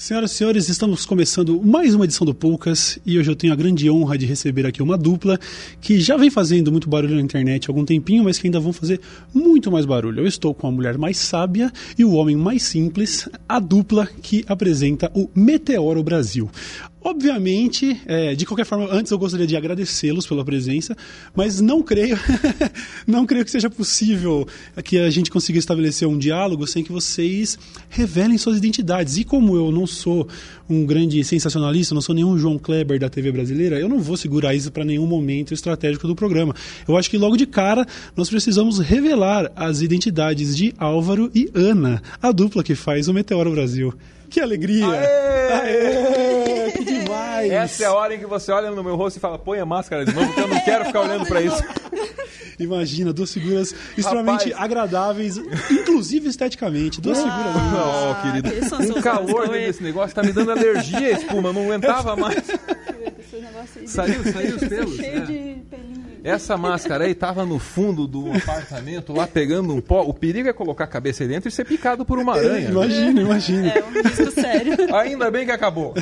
Senhoras e senhores, estamos começando mais uma edição do Poucas e hoje eu tenho a grande honra de receber aqui uma dupla que já vem fazendo muito barulho na internet há algum tempinho, mas que ainda vão fazer muito mais barulho. Eu estou com a mulher mais sábia e o homem mais simples, a dupla que apresenta o Meteoro Brasil. Obviamente, é, de qualquer forma, antes eu gostaria de agradecê-los pela presença, mas não creio, não creio que seja possível que a gente consiga estabelecer um diálogo sem que vocês revelem suas identidades. E como eu não sou um grande sensacionalista, não sou nenhum João Kleber da TV brasileira, eu não vou segurar isso para nenhum momento estratégico do programa. Eu acho que logo de cara nós precisamos revelar as identidades de Álvaro e Ana, a dupla que faz o Meteoro Brasil. Que alegria! Aê! Aê! Que demais! Essa é a hora em que você olha no meu rosto e fala, põe a máscara de novo, porque eu não quero ficar olhando para isso. Imagina, duas figuras extremamente Rapaz. agradáveis, inclusive esteticamente. Duas figuras. Não, querido. são Um seus calor desse negócio tá me dando alergia espuma, não aguentava mais. Saiu, saiu os pelos. Cheio é. de pelinho. Essa máscara aí tava no fundo do apartamento, lá pegando um pó. O perigo é colocar a cabeça aí dentro e ser picado por uma aranha. Imagina, imagina. É um risco sério. Ainda bem que acabou.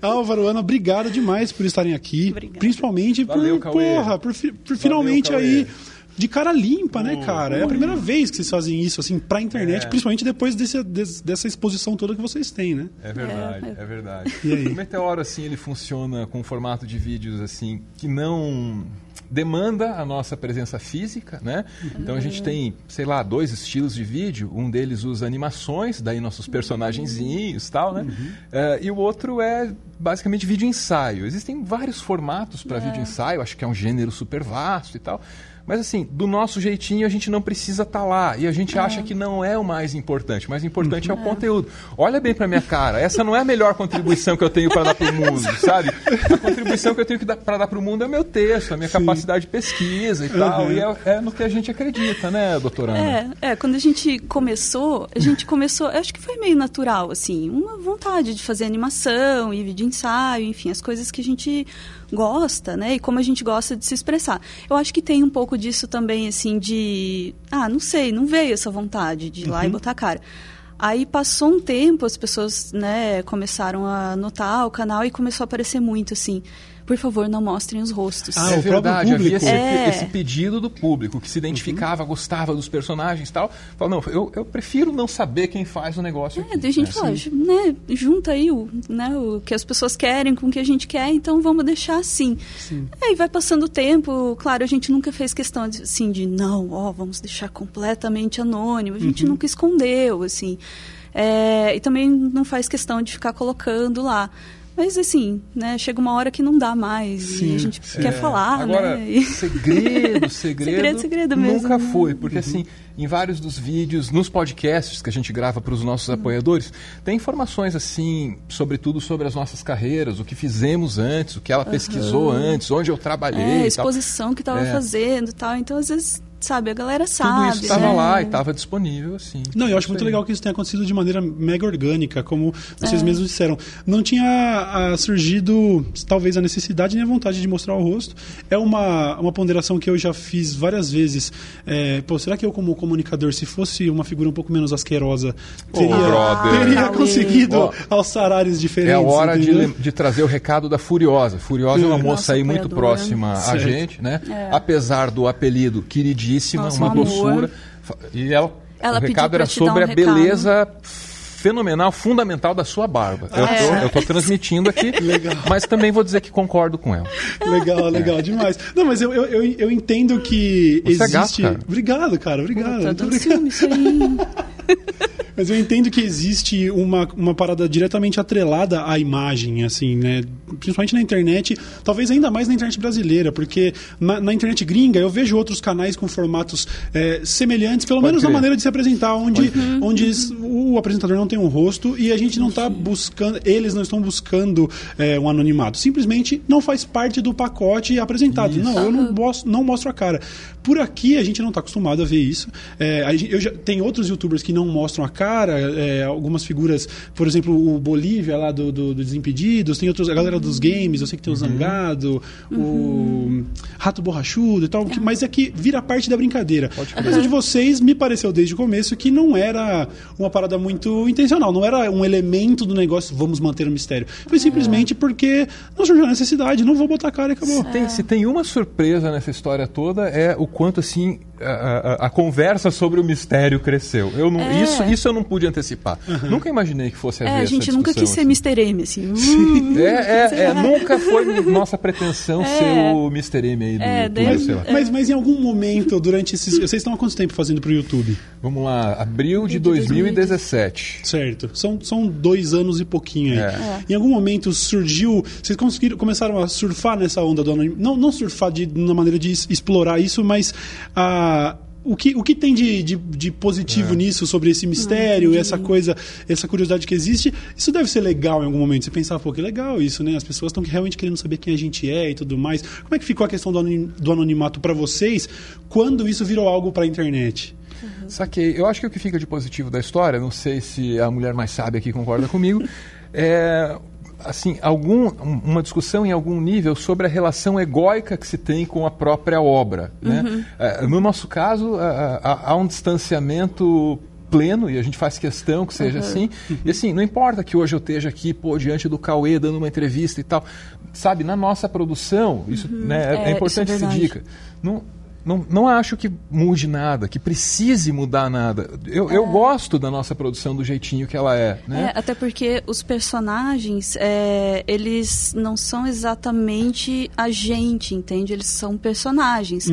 Álvaro, Ana, obrigado demais por estarem aqui. Obrigada. Principalmente Valeu, por, Cauê. porra, por, por finalmente Cauê. aí de cara limpa, né, cara? É a primeira vez que vocês fazem isso, assim, pra internet, É. principalmente depois desse, des- dessa exposição toda que vocês têm, né? É verdade, É. é verdade. E aí? O Meteoro, assim, ele funciona com um formato de vídeos, assim, que não demanda a nossa presença física, né? Então a gente tem, sei lá, dois estilos de vídeo. Um deles usa animações, daí nossos personagenzinhos e tal, né? Eh, e o outro é basicamente vídeo ensaio. Existem vários formatos para vídeo ensaio, acho que é um gênero super vasto e tal. Mas assim, do nosso jeitinho a gente não precisa estar lá. E a gente acha que não é o mais importante. O mais importante é o conteúdo. Olha bem pra minha cara, essa não é a melhor contribuição que eu tenho para dar pro mundo, sabe? A contribuição que eu tenho que dar, para dar pro mundo é o meu texto, a minha capacidade de pesquisa e tal. E é, é no que a gente acredita, né, doutora Ana? É, é, quando a gente começou, a gente começou, acho que foi meio natural, assim, uma vontade de fazer animação e vídeo ensaio, enfim, as coisas que a gente gosta, né? E como a gente gosta de se expressar. Eu acho que tem um pouco disso também, assim, de. Ah, não sei, não veio essa vontade de ir lá e botar a cara. Aí passou um tempo, as pessoas, né, começaram a notar o canal e começou a aparecer muito, assim. Por favor, não mostrem os rostos. Ah, é verdade, havia público. esse, É. esse pedido do público que se identificava, gostava dos personagens e tal. Fala, não, eu, eu prefiro não saber quem faz o negócio. É, aqui. daí a gente É, fala, assim. né, junta aí o, né, o que as pessoas querem com o que a gente quer, então vamos deixar assim. Aí vai passando o tempo, claro, a gente nunca fez questão de, assim, de não, ó, vamos deixar completamente anônimo, a gente nunca escondeu, assim. É, e também não faz questão de ficar colocando lá. Mas assim, né, chega uma hora que não dá mais Sim, e a gente sim. quer falar, Agora, né? e- segredo, segredo. Segredo, segredo mesmo. Nunca foi, porque assim, em vários dos vídeos, nos podcasts que a gente grava para os nossos apoiadores, tem informações assim, sobretudo sobre as nossas carreiras, o que fizemos antes, o que ela pesquisou antes, onde eu trabalhei. É, a exposição que estava É. fazendo e tal. Então, às vezes, sabe, a galera Tudo sabe. isso estava né? lá e estava disponível, assim. Não, eu acho muito aí. legal que isso tenha acontecido de maneira mega orgânica, como vocês É. mesmos disseram. Não tinha ah, surgido, talvez, a necessidade nem a vontade de mostrar o rosto. É uma, uma ponderação que eu já fiz várias vezes. É, pô, será que eu, como comunicador, se fosse uma figura um pouco menos asquerosa, teria, brother. teria conseguido Ó, alçar áreas diferentes? É a hora de, de trazer o recado da Furiosa. Furiosa é uma Nossa moça aí muito próxima a Certo. gente, né? É. Apesar do apelido queridíssima, Nossa, uma um amor. doçura. E ela, Ela o recado era sobre um a recado. beleza fenomenal, fundamental da sua barba. Eu, É. eu tô transmitindo aqui, mas também vou dizer que concordo com ela. Legal, legal demais. Não, mas eu, eu, eu, eu entendo que Você é existe. gato, cara. Obrigado, cara, obrigado. Tá Muito obrigado. isso. Mas eu entendo que existe uma, uma parada diretamente atrelada à imagem, assim, né? Principalmente na internet, talvez ainda mais na internet brasileira, porque na, na internet gringa eu vejo outros canais com formatos é, semelhantes, pelo Pode menos na crer. maneira de se apresentar, onde, onde s- o apresentador não tem um rosto e a gente não está buscando, eles não estão buscando é, um anonimato. Simplesmente não faz parte do pacote apresentado. Não, eu não mostro, não mostro a cara. Por aqui a gente não está acostumado a ver isso. É, gente- eu já, tem outros youtubers que não mostram a cara é, algumas figuras, por exemplo, o Bolívia lá do, do, do Desimpedidos, tem outros, a galera dos games, eu sei que tem o Zangado, o Rato Borrachudo e tal, que- mas é que vira parte da brincadeira. Apesar de vocês, me pareceu desde o começo que não era uma parada muito intencional, não era um elemento do negócio, vamos manter o mistério. Foi simplesmente porque não surgiu a necessidade, não vou botar a cara e acabou. Tem- se tem uma surpresa nessa história toda é o quanto assim a, a- a conversa sobre o mistério cresceu. Eu não, É. isso, isso eu não pude antecipar. Nunca imaginei que fosse haver É, a essa gente nunca quis ser assim. Mr. M, assim. Uh, É, é, é, nunca foi nossa pretensão É. ser o Mr. M aí do É, YouTube, daí- sei lá. Mas, mas em algum momento, durante esses. Vocês estão há quanto tempo fazendo pro YouTube? Vamos lá, abril de De 2017. Certo. São, são dois anos e pouquinho aí. É. Em algum momento surgiu. Vocês conseguiram, começaram a surfar nessa onda do anonimato. Não, não surfar de, na maneira de explorar isso, mas a. O que, o que tem de, de, de É. positivo nisso, sobre esse mistério, essa coisa, essa curiosidade que existe? Isso deve ser legal em algum momento. Você pensar, pô, que legal isso, né? As pessoas estão realmente querendo saber quem a gente é e tudo mais. Como é que ficou a questão do, anonim- do anonimato para vocês quando isso virou algo para a internet? Saquei. Eu acho que o que fica de positivo da história, não sei se a mulher mais sábia aqui concorda comigo, é assim, algum, um- uma discussão em algum nível sobre a relação egóica que se tem com a própria obra. Né? É, no nosso caso, há- há- há um distanciamento pleno e a gente faz questão que seja assim. E assim, não importa que hoje eu esteja aqui, pô, diante do Cauê dando uma entrevista e tal. Sabe, na nossa produção, isso né, é, É, é importante é essa dica. Não, não, não acho que mude nada, que precise mudar nada. Eu, eu gosto da nossa produção do jeitinho que ela é. Né? É, até porque os personagens, é, eles não são exatamente a gente, entende? Eles são personagens.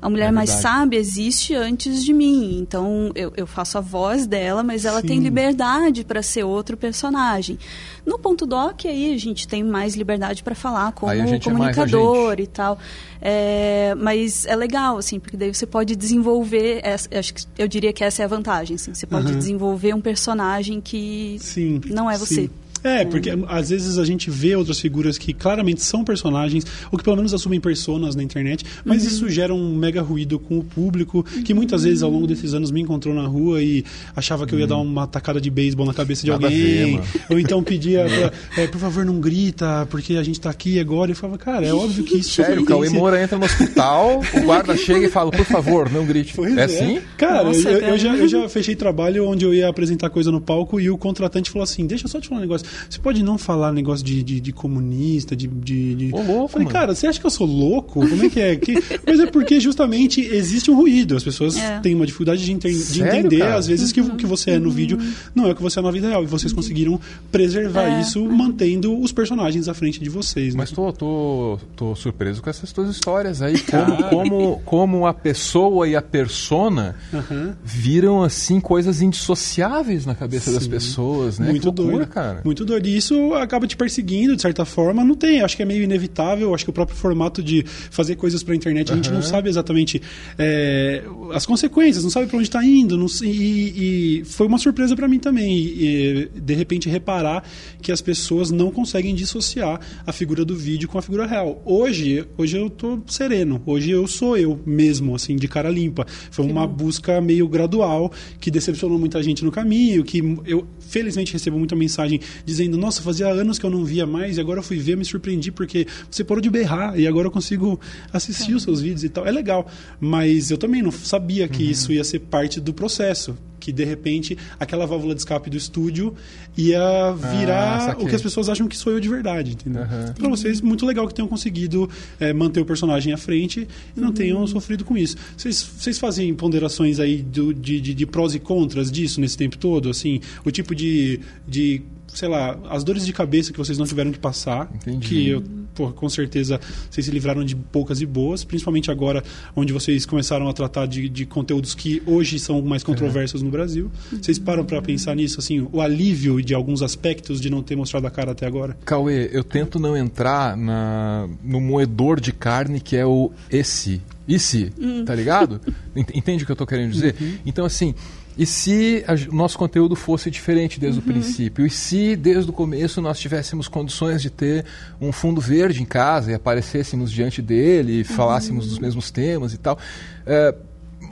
A mulher É mais sábia existe antes de mim, então eu, eu faço a voz dela, mas ela tem Sim. liberdade para ser outro personagem. No ponto doc, aí a gente tem mais liberdade para falar como é comunicador e tal. É, mas é legal, assim, porque daí você pode desenvolver, essa, eu acho que eu diria que essa é a vantagem, assim, você pode Aham. desenvolver um personagem que Sim. não é você. sim. É, porque às vezes a gente vê outras figuras que claramente são personagens, ou que pelo menos assumem personas na internet, mas Uhum. isso gera um mega ruído com o público, que muitas vezes ao longo desses anos me encontrou na rua e achava que eu ia dar uma tacada de beisebol na cabeça de Nada a ver, alguém, mano. ou então pedia, pra, é, por favor, não grita, porque a gente tá aqui agora, e eu falava, cara, é óbvio que isso Sério, o Cauê Moura entra no hospital, o guarda chega e fala, por favor, não grite. Pois é assim? Cara, Nossa, eu, eu já, eu já fechei trabalho onde eu ia apresentar coisa no palco e o contratante falou assim: deixa eu só te falar um negócio. Você pode não falar negócio de, de, de comunista, de. de, de... Ô, louco, Eu Falei, mano. cara, você acha que eu sou louco? Como é que é? Que... Mas é porque justamente existe um ruído. As pessoas É. têm uma dificuldade de, enten- de Sério, entender, cara? às vezes, que o que você é no vídeo não é o que você é na vida real. E vocês conseguiram preservar É. isso mantendo os personagens à frente de vocês. Né? Mas tô, tô, tô surpreso com essas tuas histórias aí. Como, como, como a pessoa e a persona Aham. viram, assim, coisas indissociáveis na cabeça das Sim. pessoas, né? Muito que loucura, doido, cara. Muito doido. E isso acaba te perseguindo, de certa forma. Não tem, acho que é meio inevitável. Acho que o próprio formato de fazer coisas pra internet, a gente não sabe exatamente é, as consequências, não sabe pra onde tá indo. não e, e foi uma surpresa pra mim também. E, e, de repente, reparar que as pessoas não conseguem dissociar a figura do vídeo com a figura real. Hoje, hoje eu tô sereno. Hoje eu sou eu mesmo, assim, de cara limpa. Foi uma busca meio gradual que decepcionou muita gente no caminho, que eu felizmente recebo muita mensagem dizendo: "Nossa, fazia anos que eu não via mais e agora eu fui ver, me surpreendi porque você parou de berrar e agora eu consigo assistir os seus vídeos e tal". É legal, mas eu também não sabia que isso ia ser parte do processo, que de repente aquela válvula de escape do estúdio ia virar saquei. o que as pessoas acham que sou eu de verdade, entendeu? Aham. Pra vocês, muito legal que tenham conseguido é, manter o personagem à frente e não tenham sofrido com isso. Vocês, vocês fazem ponderações aí do- de, de, de prós e contras disso nesse tempo todo? Assim, o tipo de, de, sei lá, as dores de cabeça que vocês não tiveram que passar, Entendi. que eu, com certeza vocês se livraram de poucas e boas, principalmente agora onde vocês começaram a tratar de, de conteúdos que hoje são mais controversos no Brasil. Vocês param pra pensar nisso, assim, o alívio de alguns aspectos de não ter mostrado a cara até agora? Cauê, eu tento não entrar na, no moedor de carne que é o esse. Esse, tá ligado? Ent- Entende o que eu tô querendo dizer? Então, assim, e se o nosso conteúdo fosse diferente desde o princípio? E se desde o começo nós tivéssemos condições de ter um fundo verde em casa e aparecêssemos diante dele e falássemos dos mesmos temas e tal? É,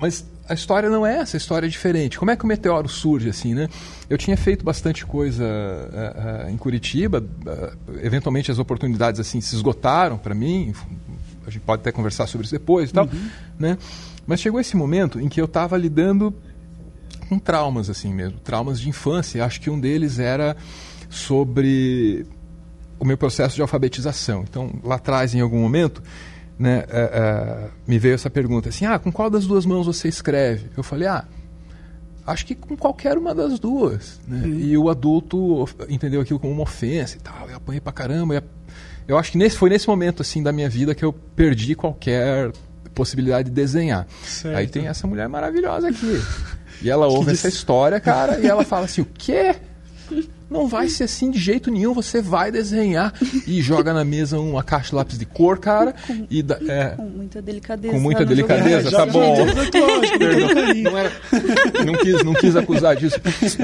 mas a história não é essa, a história é diferente. Como é que o meteoro surge assim, né? Eu tinha feito bastante coisa uh, uh, em Curitiba, uh, eventualmente as oportunidades assim se esgotaram para mim. A gente pode até conversar sobre isso depois e tal, uhum. né? Mas chegou esse momento em que eu estava lidando com traumas assim mesmo, traumas de infância. Acho que um deles era sobre o meu processo de alfabetização. Então, lá atrás, em algum momento, né, uh, uh, me veio essa pergunta assim: ah, com qual das duas mãos você escreve? Eu falei: ah, acho que com qualquer uma das duas. Né? Uhum. E o adulto entendeu aquilo como uma ofensa e tal. Eu apanhei pra caramba. Eu acho que nesse, foi nesse momento assim da minha vida que eu perdi qualquer possibilidade de desenhar. Certo. Aí tem essa mulher maravilhosa aqui. E ela ouve essa história, cara, e ela fala assim: o quê? Não vai ser assim de jeito nenhum. Você vai desenhar e joga na mesa uma caixa de lápis de cor, cara. Com, e da, é, com muita delicadeza. Com muita delicadeza, tá bom. não, era, não, quis, não quis acusar disso.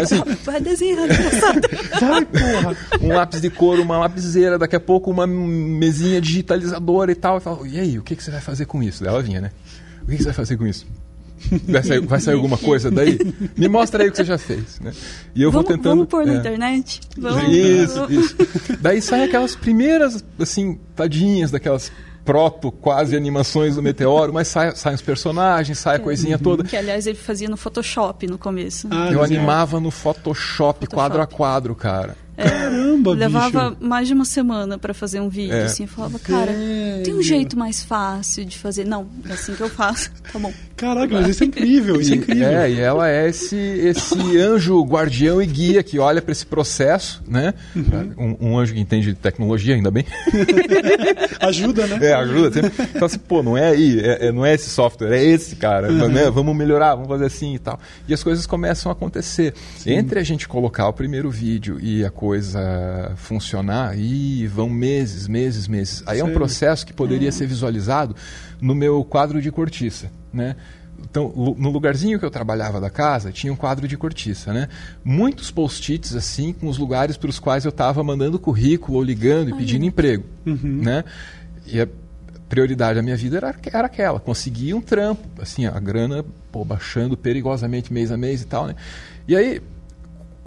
Assim, vai desenhar, Vai, porra. Um lápis de cor, uma lapiseira, daqui a pouco uma mesinha digitalizadora e tal. Eu falo, e aí, o que, que você vai fazer com isso? Ela vinha, né? O que, que você vai fazer com isso? Vai sair, vai sair, alguma coisa daí? Me mostra aí o que você já fez. Né? E eu vamos, vou tentando. Vamos pôr na é. internet? Vamos. Isso, isso. Daí saem aquelas primeiras, assim, tadinhas daquelas proto, quase animações do Meteoro, mas saem sai os personagens, sai a coisinha uhum. toda. Que, aliás, ele fazia no Photoshop no começo. Ah, eu animava no Photoshop, Photoshop, quadro a quadro, cara. É, Caramba, Levava bicho. mais de uma semana para fazer um vídeo, é. assim. Eu falava, cara, tem um jeito mais fácil de fazer. Não, é assim que eu faço. Tá bom. Caraca, mas isso é incrível, isso é incrível. É, e ela é esse, esse anjo guardião e guia que olha para esse processo, né? Uhum. Um, um, anjo que entende de tecnologia, ainda bem. ajuda, né? É, ajuda. Então, assim, pô, não é aí, é, é, não é esse software, é esse, cara. Uhum. Né? Vamos melhorar, vamos fazer assim e tal. E as coisas começam a acontecer. Sim. Entre a gente colocar o primeiro vídeo e a coisa funcionar, e vão meses, meses, meses. Aí Sério? é um processo que poderia uhum. ser visualizado no meu quadro de cortiça, né? Então, no lugarzinho que eu trabalhava da casa, tinha um quadro de cortiça, né? Muitos post-its, assim, com os lugares para os quais eu estava mandando currículo ou ligando e pedindo emprego, uhum. né? E a prioridade da minha vida era, era aquela, conseguir um trampo, assim, a grana, pô, baixando perigosamente mês a mês e tal, né? E aí,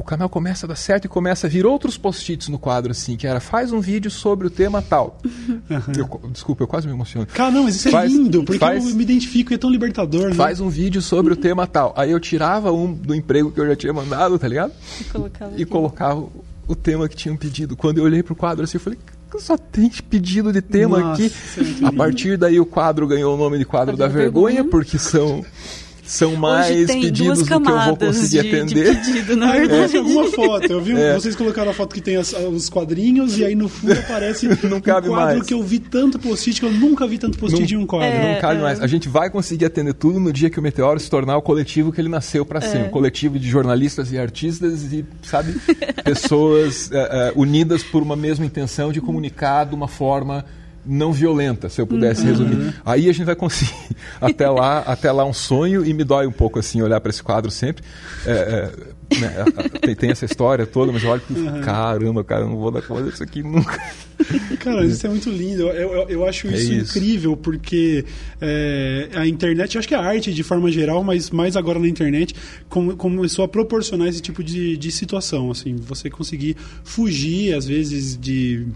o canal começa a dar certo e começa a vir outros post-its no quadro, assim, que era faz um vídeo sobre o tema tal. Uhum. Eu, desculpa, eu quase me emociono. Cara, não, mas isso é faz, é lindo, porque faz, eu me identifico e é tão libertador, né? Faz um vídeo sobre o tema tal. Aí eu tirava um do emprego que eu já tinha mandado, tá ligado? E colocava, e colocava o, tema que tinham pedido. Quando eu olhei pro quadro assim, eu falei, só tem pedido de tema Nossa, aqui. A partir daí o quadro ganhou o nome de quadro da, da vergonha, vergonha, porque são são mais pedidos do que eu vou conseguir de, atender. De pedido, na verdade. É. alguma foto. Eu vi, é. vocês colocaram a foto que tem as, os quadrinhos e aí no fundo aparece não um cabe quadro mais. que eu vi tanto post-it que eu nunca vi tanto post-it em um quadro. É, não cabe é. mais. A gente vai conseguir atender tudo no dia que o Meteoro se tornar o coletivo que ele nasceu para ser. É. Um coletivo de jornalistas e artistas e, sabe, pessoas é, unidas por uma mesma intenção de comunicar de uma forma não violenta, se eu pudesse uhum. resumir. Aí a gente vai conseguir até lá, até lá um sonho e me dói um pouco assim olhar para esse quadro sempre. É, é, né, tem, tem, essa história toda, mas eu olho e uhum. caramba, cara, eu não vou dar conta disso aqui nunca. Cara, isso é muito lindo. Eu, eu, eu acho é isso, isso, incrível porque é, a internet, acho que a arte de forma geral, mas mais agora na internet, com, começou a proporcionar esse tipo de, de situação. Assim, você conseguir fugir às vezes de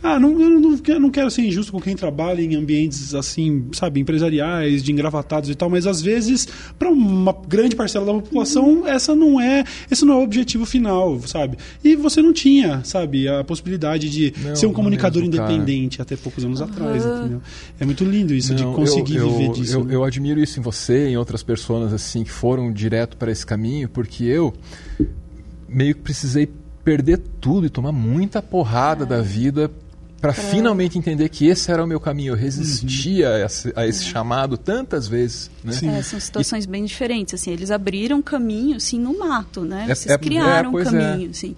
ah, não, eu não, eu não quero ser injusto com quem trabalha em ambientes assim, sabe, empresariais, de engravatados e tal, mas às vezes, para uma grande parcela da população, essa não é, esse não é o objetivo final, sabe? E você não tinha, sabe, a possibilidade de não, ser um comunicador mesmo, independente até poucos anos uhum. atrás, entendeu? É muito lindo isso, não, de conseguir eu, viver eu, disso. Eu, né? eu admiro isso em você, em outras pessoas assim que foram direto para esse caminho, porque eu meio que precisei perder tudo e tomar muita porrada é. da vida para finalmente entender que esse era o meu caminho. Eu resistia uhum. a, esse, a esse é. chamado tantas vezes. Né? É, são situações e... bem diferentes. Assim, eles abriram caminho assim, no mato, né? É, Vocês é, criaram um é. caminho. Assim.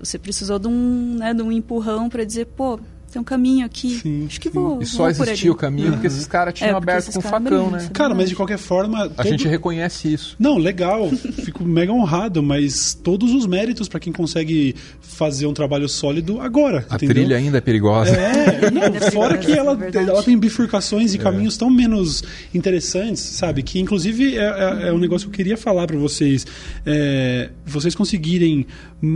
você precisou de um, né, de um empurrão para dizer, pô, tem um caminho aqui. Sim, Acho que sim. vou. E só vou por existia ali. o caminho porque esses caras tinham É, aberto com caras facão, né? Cara, mas de qualquer forma. A todo- gente reconhece isso. Não, legal. Fico mega honrado, mas todos os méritos pra quem consegue fazer um trabalho sólido agora. A entendeu? trilha ainda é perigosa. É, não, é fora perigoso, que ela, é ela tem bifurcações e caminhos tão menos interessantes, sabe? Que inclusive é, é- é um negócio que eu queria falar pra vocês. É, vocês conseguirem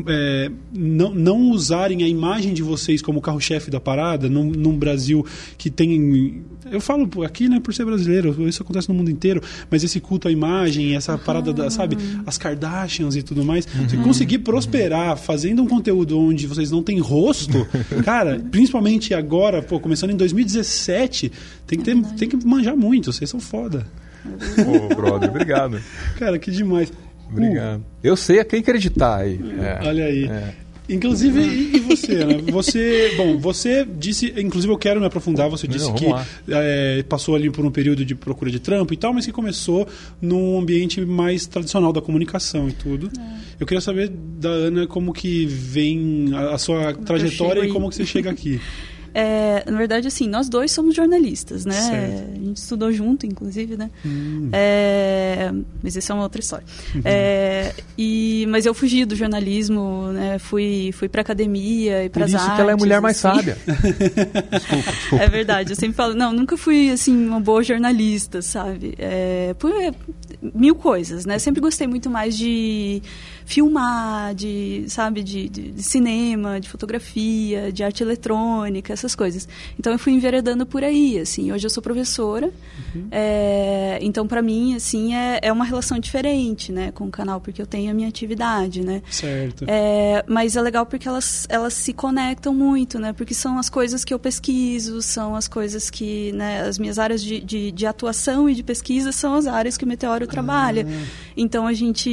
é, não, não usarem a imagem de vocês como carro-chefe da parada num, num Brasil que tem. Eu falo pô, aqui, né, por ser brasileiro, isso acontece no mundo inteiro, mas esse culto à imagem, essa parada da, sabe, as Kardashians e tudo mais. Se conseguir prosperar fazendo um conteúdo onde vocês não têm rosto, cara, principalmente agora, pô, começando em 2017, tem que, ter, tem que manjar muito, vocês são foda. Ô, brother, obrigado. Cara, que demais. Obrigado. Eu sei a quem acreditar aí. É. Olha aí. É. Inclusive, e, e você, né? Você, bom, você disse, inclusive eu quero me aprofundar, você Não, disse vamos que é, passou ali por um período de procura de trampo e tal, mas que começou num ambiente mais tradicional da comunicação e tudo. É. Eu queria saber da Ana como que vem a, a sua trajetória chego e como que você chega aqui. É, na verdade, assim, nós dois somos jornalistas, né? Certo. A gente estudou junto, inclusive, né? Hum. É, mas isso é uma outra história. Uhum. É, e, mas eu fugi do jornalismo, né? Fui, fui pra academia e Por pras isso artes. que ela é a mulher mais assim. sábia. desculpa, desculpa. É verdade, eu sempre falo, não, nunca fui, assim, uma boa jornalista, sabe? É, por mil coisas, né? Sempre gostei muito mais de filmar, de, sabe, de, de- de cinema, de fotografia, de arte eletrônica, essas coisas. Então eu fui enveredando por aí, assim. Hoje eu sou professora, é, então para mim, assim, é, é uma relação diferente, né, com o canal, porque eu tenho a minha atividade, né? Certo. É, mas é legal porque elas, elas se conectam muito, né? Porque são as coisas que eu pesquiso, são as coisas que, né? As minhas áreas de, de, de atuação e de pesquisa são as áreas que o Meteoro trabalha. Então a gente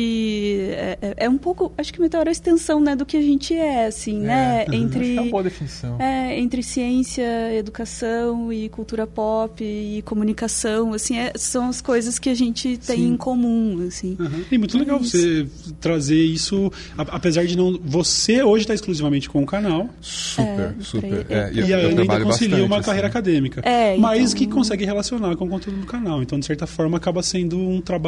é, é- é um pouco, acho que o Meteoro é a extensão, né? Do que a gente é, assim, né? Acho que Entre é uma boa definição. é, entre ciência, educação e cultura pop e comunicação, assim, é- são as coisas que a gente tem Sim. em comum, assim. Uhum. E muito legal É isso. você trazer isso, apesar de não. Você hoje está exclusivamente com o canal. Super, É, super. É, E eu, Ana ainda concilia bastante, uma assim. carreira acadêmica. É, mas então- que consegue relacionar com o conteúdo do canal. Então, de certa forma, acaba sendo um trabalho.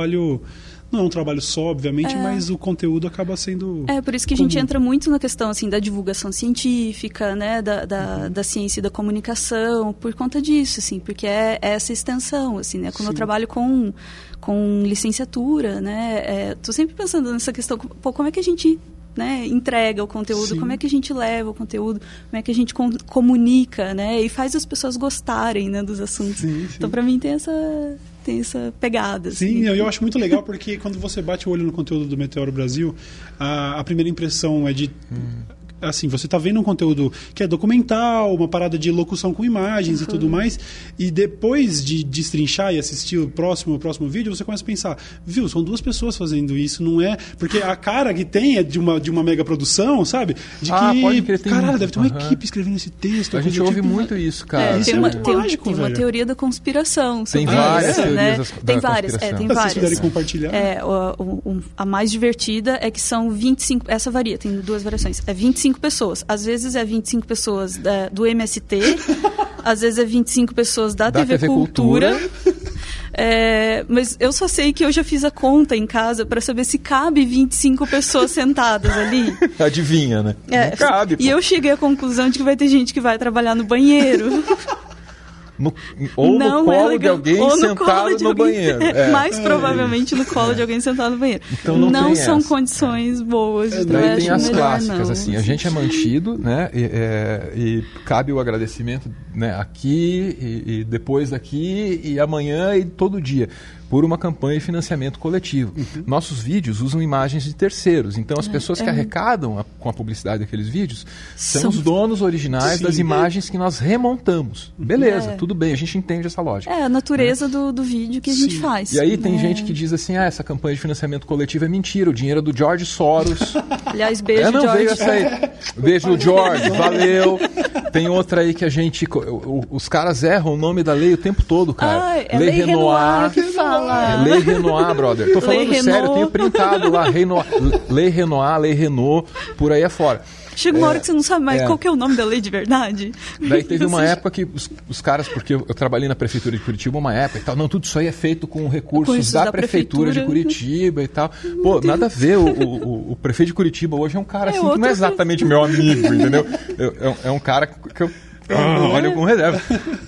Não é um trabalho só, obviamente, mas o conteúdo acaba sendo. É, por isso que a gente comum. entra muito na questão assim da divulgação científica, né, da, da, da ciência e da comunicação, por conta disso, assim, porque é, é essa extensão, assim, né, quando eu Sim. trabalho com, com licenciatura, né, é, tô sempre pensando nessa questão, pô, como é que a gente né, entrega o conteúdo, Sim. como é que a gente leva o conteúdo, como é que a gente com- comunica, né, e faz as pessoas gostarem, né, dos assuntos. Sim, sim. Então, para mim tem essa tem essa pegada. Sim, assim. eu, eu acho muito legal porque quando você bate o olho no conteúdo do Meteoro Brasil, a, a primeira impressão é de. Assim, você está vendo um conteúdo que é documental, uma parada de locução com imagens e Uhum. tudo mais, e depois de destrinchar e assistir o próximo, o próximo vídeo, você começa a pensar, viu, são duas pessoas fazendo isso, não é? Porque a cara que tem é de uma, de uma mega produção, sabe? De Ah, que, pode crer, caralho, deve ter uma Aham. equipe escrevendo esse texto. A gente ouve tipo, muito isso, É, cara. isso tem, é uma, muito tem, mágico, tem uma teoria da conspiração. Tem sobre várias isso, né? Tem várias, é, tem Se vocês várias. puderem compartilhar. É, o- o- a mais divertida é que são 25. Essa varia, tem duas variações. É 25 pessoas. Às vezes é 25 pessoas da- do MST, às vezes é 25 pessoas da, Da TV, TV Cultura. Cultura. É, mas eu só sei que eu já fiz a conta em casa para saber se cabe 25 pessoas sentadas ali. Adivinha, né? É, Não cabe, e pô. eu cheguei à conclusão de que vai ter gente que vai trabalhar no banheiro. No- ou não no é colo de legal. alguém Ou no sentado colo de no alguém- banheiro. É. Mais provavelmente no colo de alguém sentado no banheiro. Então não tem são essa. condições boas. É, então Daí eu tem as melhor clássicas, não, assim, a gente é mantido, né? E, é, e cabe o agradecimento né, aqui e, e depois daqui e amanhã e todo dia por uma campanha de financiamento coletivo. Uhum. Nossos vídeos usam imagens de terceiros, então as pessoas que é. arrecadam a- com a publicidade daqueles vídeos são, São- os donos originais Sim. das imagens que nós remontamos. Beleza, É. tudo bem, a gente entende essa lógica. É a natureza do, do vídeo que a gente Sim. faz. E aí tem É. gente que diz assim, ah, essa campanha de financiamento coletivo é mentira, o dinheiro é do George Soros. Aliás, beijo, é, não, George. veio essa aí. Beijo, George, valeu. Tem outra aí que a gente. o- o- Os caras erram o nome da lei o tempo todo, cara. Ai, é Lei Renoir que fala. Fala. Lei Renoir, brother. Tô falando Lei sério, tenho printado lá. Renoir, Lei Renoir, Lei Renault, por aí afora. Chega uma hora que você não sabe mais é. qual que é o nome da lei de verdade. Daí teve uma época que os, os caras, porque eu, eu trabalhei na prefeitura de Curitiba uma época e tal, não, tudo isso aí é feito com recursos Recursos da, da prefeitura, de prefeitura. Curitiba e tal. Pô, nada a ver, o, o, o- prefeito de Curitiba hoje é um cara É assim que não é exatamente meu amigo, entendeu? Eu- é, um- é um cara que eu ah, olho com reserva,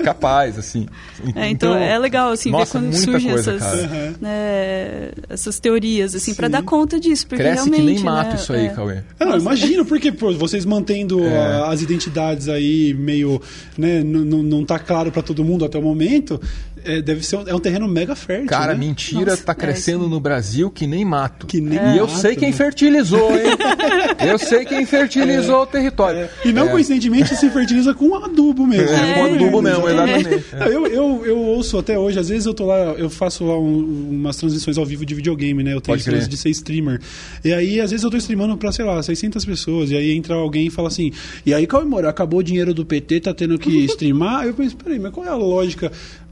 capaz, assim. É, então, é legal assim nossa, ver quando surgem coisa, essas, cara. né, essas teorias assim para dar conta disso, porque Cresce realmente que nem mato né, isso aí, é. Cauê. É, não, imagino, porque pô, vocês mantendo É. ah, as identidades aí meio. Né, não tá claro pra todo mundo até o momento, é, deve ser um, é um terreno mega fértil. Cara, né? mentira Nossa, tá é, crescendo sim. no Brasil que nem mato. Que nem e eu mato, sei quem né? fertilizou, hein? eu sei quem fertilizou o território. E não É. coincidentemente se fertiliza com adubo mesmo. É, com adubo mesmo, exatamente. exatamente. É. Eu, eu, eu ouço até hoje, às vezes eu tô lá, eu faço lá um- umas transmissões ao vivo de videogame, né? Eu tenho crer. de ser streamer. E aí, às vezes eu tô streamando pra, sei lá, 600 pessoas, e aí entra alguém e fala assim, e aí, Cauê Moura, acabou o dinheiro do PT, tá tendo que streamar? Aí eu penso, peraí, mas qual é a lógica?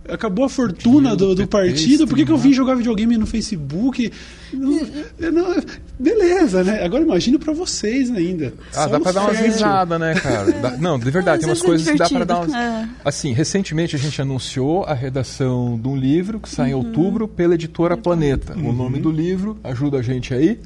Acabou a fortuna do, do partido, por que, que eu vim jogar videogame no Facebook? Não- eu não- beleza, né? Agora imagino pra vocês ainda. Ah, dá pra dar umas risadas, né, cara? Dá- não, de verdade, tem umas é coisas que dá pra dar umas. é. Assim, recentemente a gente anunciou a redação de um livro que sai em outubro pela editora Planeta. O nome do livro, ajuda a gente aí.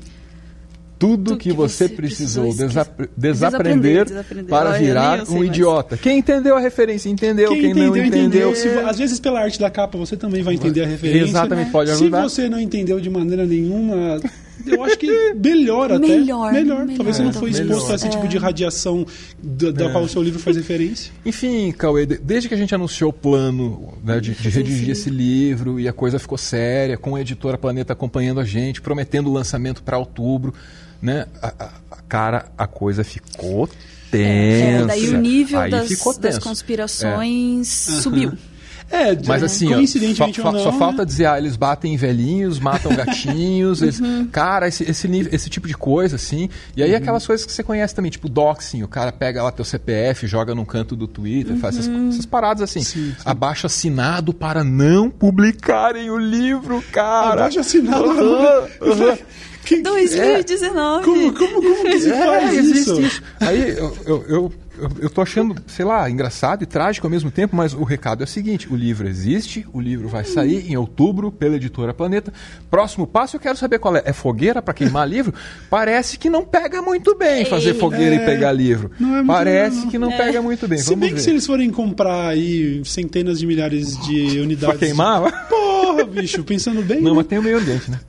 Tudo que, você precisou desapre- desaprender, Desaprender, desaprender. para virar um mais. idiota. Quem entendeu a referência, entendeu. Quem, não entendeu, Se vo- às vezes pela arte da capa você também vai entender a referência. Exatamente, pode Se ajudar. você não entendeu de maneira nenhuma, eu acho que melhor até. Melhor, Melhor. melhor, Talvez você não foi exposto a esse É. tipo de radiação da, da qual o seu livro faz referência. Enfim, Cauê, de- desde que a gente anunciou o plano né, de, de redigir esse livro e a coisa ficou séria, com a editora Planeta acompanhando a gente, prometendo o lançamento para outubro, né? A, a- cara, a coisa ficou tensa. É, daí o nível Aí das, das conspirações subiu. É, Mas assim, ó, coincidentemente fa- ou fa- não, só né? falta dizer, ah, eles batem em velhinhos, matam gatinhos. eles- Uhum. Cara, esse, esse, nível- esse tipo de coisa, assim. E Uhum. aí aquelas coisas que você conhece também, tipo doxing, o cara pega lá teu CPF, joga num canto do Twitter, faz essas, Uhum. essas paradas assim. Sim, sim. Abaixo assinado para não publicarem o livro, cara. Abaixo assinado. Aham. Que- 2019. Como, como, como que se É, faz isso? isso. Aí eu, eu, eu, eu, tô achando, sei lá, engraçado e trágico ao mesmo tempo, mas o recado é o seguinte: o livro existe, o livro vai sair em outubro pela editora Planeta. Próximo passo eu quero saber qual é. É fogueira para queimar livro? Parece que não pega muito bem fazer Ei. fogueira É, e pegar livro. não é muito Parece não. que não pega muito bem. Se Vamos bem ver. que se eles forem comprar aí centenas de milhares de unidades. Pra queimar? Porra, bicho, pensando bem. Não, né? mas tem o meio ambiente, né?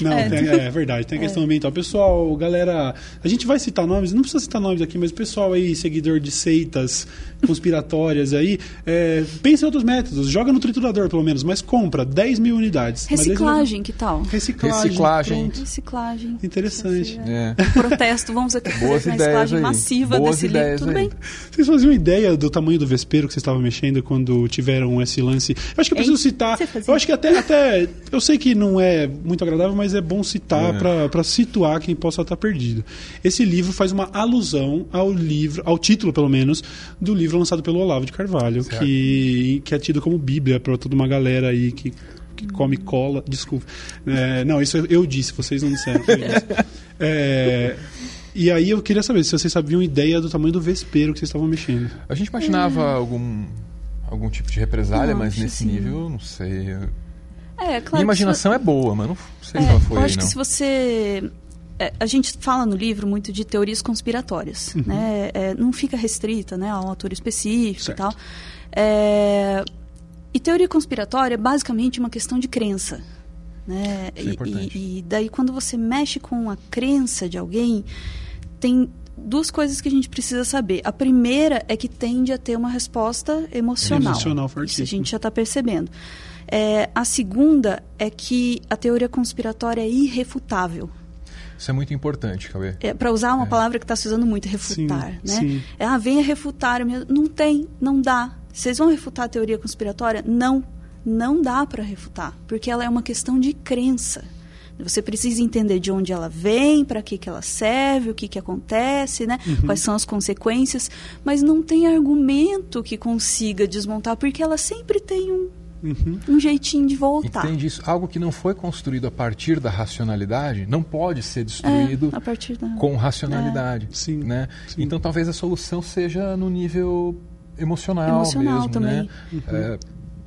Não, É. tem- é, verdade, tem a questão ambiental. Pessoal, galera, a gente vai citar nomes, não precisa citar nomes aqui, mas o pessoal aí, seguidor de seitas conspiratórias aí, é, pensa em outros métodos, joga no triturador pelo menos, mas compra 10 mil unidades. Mas Reciclagem, que tal? Reciclagem. Reciclagem. pronto. Reciclagem. Interessante. É. Um protesto, vamos aqui fazer Boas uma reciclagem aí. massiva Boas desse livro. Tudo aí. bem. Vocês faziam ideia do tamanho do vespeiro que vocês estavam mexendo quando tiveram esse lance? Eu acho que eu preciso citar. Eu acho que até, até. Eu sei que não é muito agradável, mas é bom citar É. para situar quem possa estar perdido. Esse livro faz uma alusão ao livro, ao título, pelo menos, do livro lançado pelo Olavo de Carvalho, Certo. que, que é tido como Bíblia para toda uma galera aí que. Que come cola, desculpa. É, não, isso eu disse, vocês não disseram. É, e aí eu queria saber se vocês sabiam ideia do tamanho do vespeiro que vocês estavam mexendo. A gente imaginava algum, algum tipo de represália, Não, mas nesse assim. nível, não sei. É, claro. Minha imaginação é boa, mas não sei se É, ela foi eu aí, acho não. que se você. É, a gente fala no livro muito de teorias conspiratórias, né? É, não fica restrita né, a um autor específico Certo. e tal. É, e teoria conspiratória é basicamente uma questão de crença. Né? Isso é E- importante. e, e daí, quando você mexe com a crença de alguém, tem duas coisas que a gente precisa saber. A primeira é que tende a ter uma resposta emocional. Emocional Isso a gente já está percebendo. É, a segunda é que a teoria conspiratória é irrefutável. Isso é muito importante, Cauê. É, para usar uma palavra que está se usando muito, refutar. Sim, né? sim. É, ah, venha refutar. Não tem, não dá. Vocês vão refutar a teoria conspiratória? Não, não dá para refutar, porque ela é uma questão de crença. Você precisa entender de onde ela vem, para que, que ela serve, o que, que acontece, né? Uhum. quais são as consequências, mas não tem argumento que consiga desmontar, porque ela sempre tem um, Uhum. Um jeitinho de voltar. Entende isso? Algo que não foi construído a partir da racionalidade não pode ser destruído é, da... com racionalidade. É. Sim, né? sim. Então talvez a solução seja no nível emocional, emocional mesmo, também. né? Uhum. É,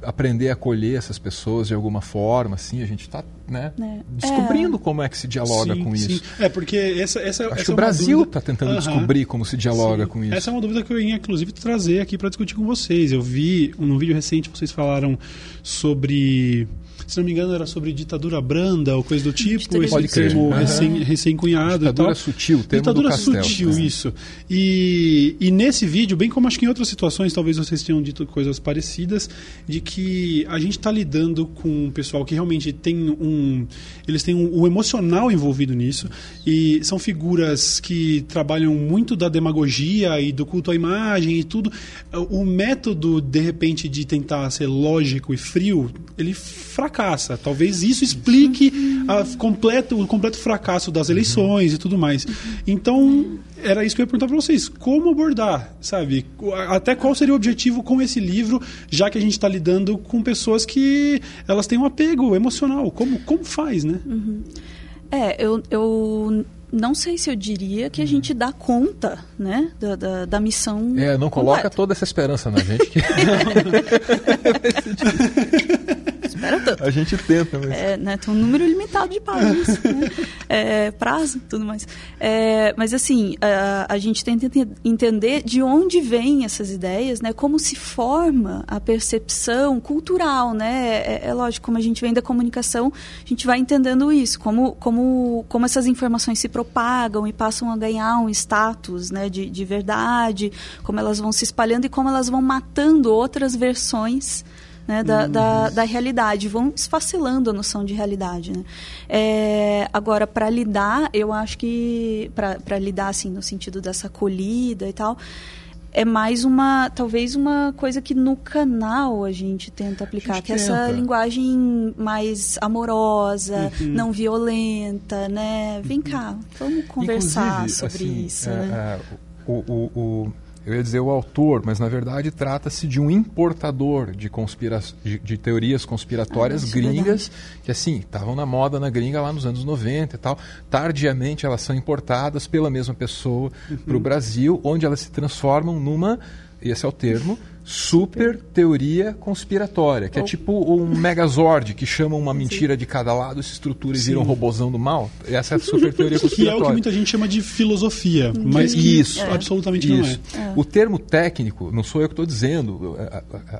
aprender a acolher essas pessoas de alguma forma, assim, a gente está né, é. descobrindo é. como é que se dialoga sim, com sim. isso. É, porque essa, essa, Acho essa que é o Brasil está tentando uhum. descobrir como se dialoga sim. com isso. Essa é uma dúvida que eu ia, inclusive, trazer aqui para discutir com vocês. Eu vi, num vídeo recente, vocês falaram sobre se não me engano, era sobre ditadura branda ou coisa do tipo, esse termo recém, recém-cunhado ditadura e tal. sutil, termo Ditadura do Castel, sutil, né? isso. E, e nesse vídeo, bem como acho que em outras situações, talvez vocês tenham dito coisas parecidas, de que a gente está lidando com um pessoal que realmente tem um... Eles têm um, um emocional envolvido nisso e são figuras que trabalham muito da demagogia e do culto à imagem e tudo. O método, de repente, de tentar ser lógico e frio, ele fracassa fracassa. Talvez isso explique a completo, o completo fracasso das eleições e tudo mais. Então, era isso que eu ia perguntar para vocês. Como abordar, sabe? Até qual seria o objetivo com esse livro, já que a gente está lidando com pessoas que elas têm um apego emocional. Como, como faz, né? Uhum. É, eu, eu não sei se eu diria que a gente dá conta, né, da, da, da missão. É, não coloca completa. toda essa esperança na gente. Que... Tanto. A gente tenta, mas. É, né, tem um número limitado de páginas, né? é, prazo, tudo mais. É, mas assim, a, a gente tenta entender de onde vêm essas ideias, né? Como se forma a percepção cultural, né? É, é lógico, como a gente vem da comunicação, a gente vai entendendo isso, como, como, como essas informações se propagam e passam a ganhar um status né, de, de verdade, como elas vão se espalhando e como elas vão matando outras versões né, da, uhum. da, da, realidade, vão esfacelando a noção de realidade. Né? É, agora, para lidar, eu acho que, para lidar assim, no sentido dessa acolhida e tal, é mais uma, talvez uma coisa que no canal a gente tenta aplicar, gente que é essa linguagem mais amorosa, uhum. não violenta, né? Vem cá, vamos conversar Inclusive, sobre assim, isso, é, né? É, o, o, o eu ia dizer o autor, mas na verdade trata-se de um importador de, conspira de, de teorias conspiratórias ah, gringas, é que assim, estavam na moda na gringa lá nos anos 90 e tal. Tardiamente elas são importadas pela mesma pessoa uhum. para o Brasil, onde elas se transformam numa, esse é o termo, super teoria conspiratória, que é tipo um megazord que chama uma mentira de cada lado, se estrutura e vira um robozão do mal. Essa é a super teoria conspiratória. Que é o que muita gente chama de filosofia, mas isso, é. absolutamente isso. não é. é. O termo técnico, não sou eu que estou dizendo,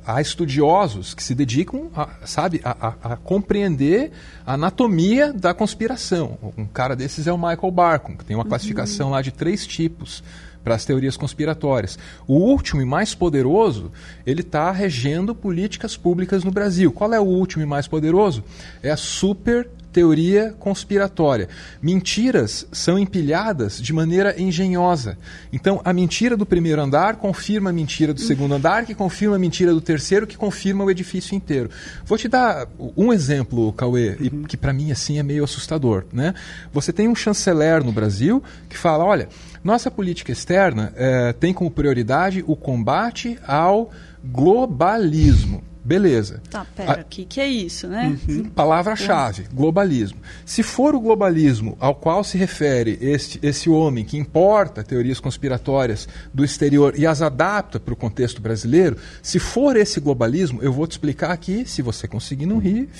há estudiosos que se dedicam, a, sabe, a, a, a, compreender a anatomia da conspiração. Um cara desses é o Michael Barkun, que tem uma classificação uhum. lá de três tipos para as teorias conspiratórias. O último e mais poderoso, ele está regendo políticas públicas no Brasil. Qual é o último e mais poderoso? É a super teoria conspiratória. Mentiras são empilhadas de maneira engenhosa. Então, a mentira do primeiro andar confirma a mentira do segundo andar, que confirma a mentira do terceiro, que confirma o edifício inteiro. Vou te dar um exemplo, Cauê, uhum. que para mim assim é meio assustador. Né? Você tem um chanceler no Brasil que fala: olha, nossa política externa é, tem como prioridade o combate ao globalismo. Beleza. Tá, pera, o que, que é isso, né? Uhum. Palavra-chave, globalismo. Se for o globalismo ao qual se refere este, esse homem que importa teorias conspiratórias do exterior e as adapta para o contexto brasileiro, se for esse globalismo, eu vou te explicar aqui, se você conseguir não rir,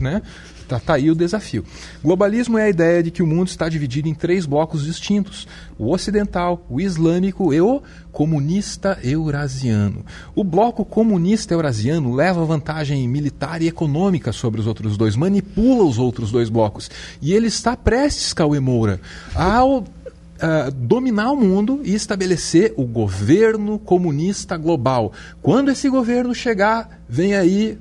né? Tá, tá aí o desafio. Globalismo é a ideia de que o mundo está dividido em três blocos distintos: o ocidental, o islâmico e o comunista eurasiano. O bloco comunista eurasiano leva vantagem militar e econômica sobre os outros dois, manipula os outros dois blocos. E ele está prestes, Cauê Moura, ao Uh, dominar o mundo e estabelecer o governo comunista global. Quando esse governo chegar, vem aí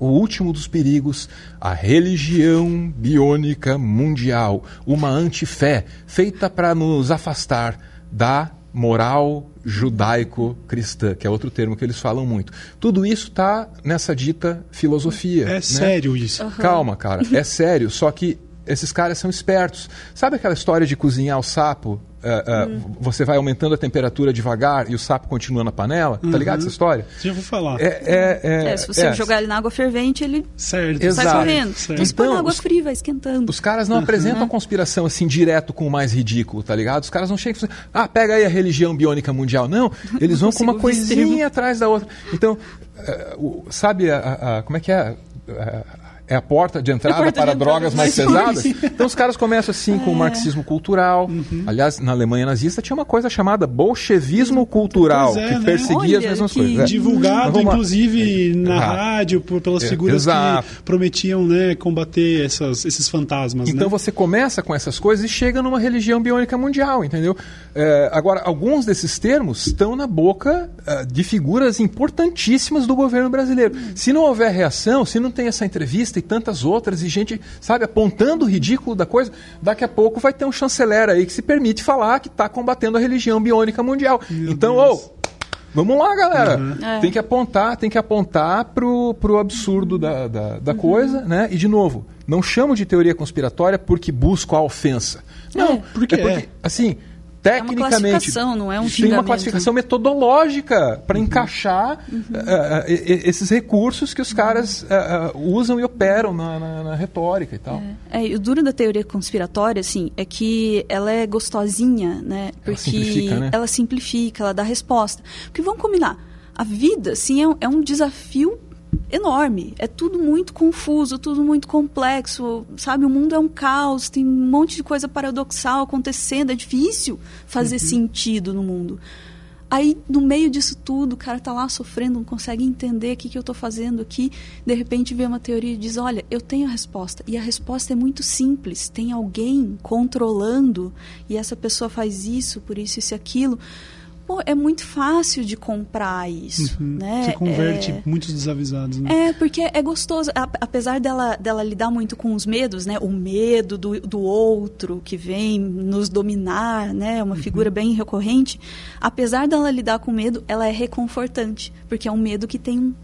o último dos perigos, a religião biônica mundial, uma antifé feita para nos afastar da moral judaico-cristã, que é outro termo que eles falam muito. Tudo isso está nessa dita filosofia. É né? sério isso. Uhum. Calma, cara, é sério, só que esses caras são espertos. Sabe aquela história de cozinhar o sapo? Uh, uh, Você vai aumentando a temperatura devagar e o sapo continua na panela? Uhum. Tá ligado essa história? Já vou falar. É, é, é, é se você é. jogar ele na água fervente, ele certo. sai Exato. correndo. Certo. Então, põe na água os, fria, vai esquentando. Os caras não uhum. apresentam a conspiração assim direto com o mais ridículo, tá ligado? Os caras não chegam e falam, ah, pega aí a religião biônica mundial. Não, eles vão com uma coisinha atrás da outra. Então, uh, sabe, a, a, como é que é? É a porta de entrada porta para de drogas mais pesadas. Então os caras começam assim com o é. marxismo cultural. Uhum. Aliás, na Alemanha nazista tinha uma coisa chamada bolchevismo cultural, é, que perseguia as mesmas coisas. É. Divulgado, inclusive, na rádio, por, pelas figuras Exato. que prometiam né, combater essas, esses fantasmas. Então né? você começa com essas coisas e chega numa religião biônica mundial, entendeu? É, agora, alguns desses termos estão na boca de figuras importantíssimas do governo brasileiro. Se não houver reação, se não tem essa entrevista e tantas outras, e gente, sabe, apontando o ridículo da coisa, daqui a pouco vai ter um chanceler aí que se permite falar que está combatendo a religião biônica mundial. Meu então, oh, Vamos lá, galera. Uhum. É. Tem que apontar, tem que apontar pro, pro absurdo da, da, da uhum. coisa, né? E de novo, não chamo de teoria conspiratória porque busco a ofensa. Não, é, porque, é porque é. assim, tecnicamente. É uma classificação, não é um Tem uma classificação metodológica para uhum. encaixar uhum. Uh, esses recursos que os caras uh, usam e operam na, na, na retórica e tal. É. é. o duro da teoria conspiratória, assim, é que ela é gostosinha, né? Porque ela simplifica, né? ela, simplifica, ela dá resposta. Porque vamos combinar, a vida, assim, é, é um desafio enorme. É tudo muito confuso, tudo muito complexo, sabe? O mundo é um caos, tem um monte de coisa paradoxal acontecendo, é difícil fazer uhum. sentido no mundo. Aí, no meio disso tudo, o cara tá lá sofrendo, não consegue entender o que, que eu estou fazendo aqui. De repente, vê uma teoria e diz: Olha, eu tenho a resposta. E a resposta é muito simples: tem alguém controlando, e essa pessoa faz isso, por isso, isso e aquilo pô, é muito fácil de comprar isso, uhum. né? Você converte é... muitos desavisados, né? É, porque é gostoso. apesar dela, dela lidar muito com os medos, né? O medo do, do outro que vem nos dominar, né? É uma uhum. figura bem recorrente. Apesar dela lidar com medo, ela é reconfortante, porque é um medo que tem um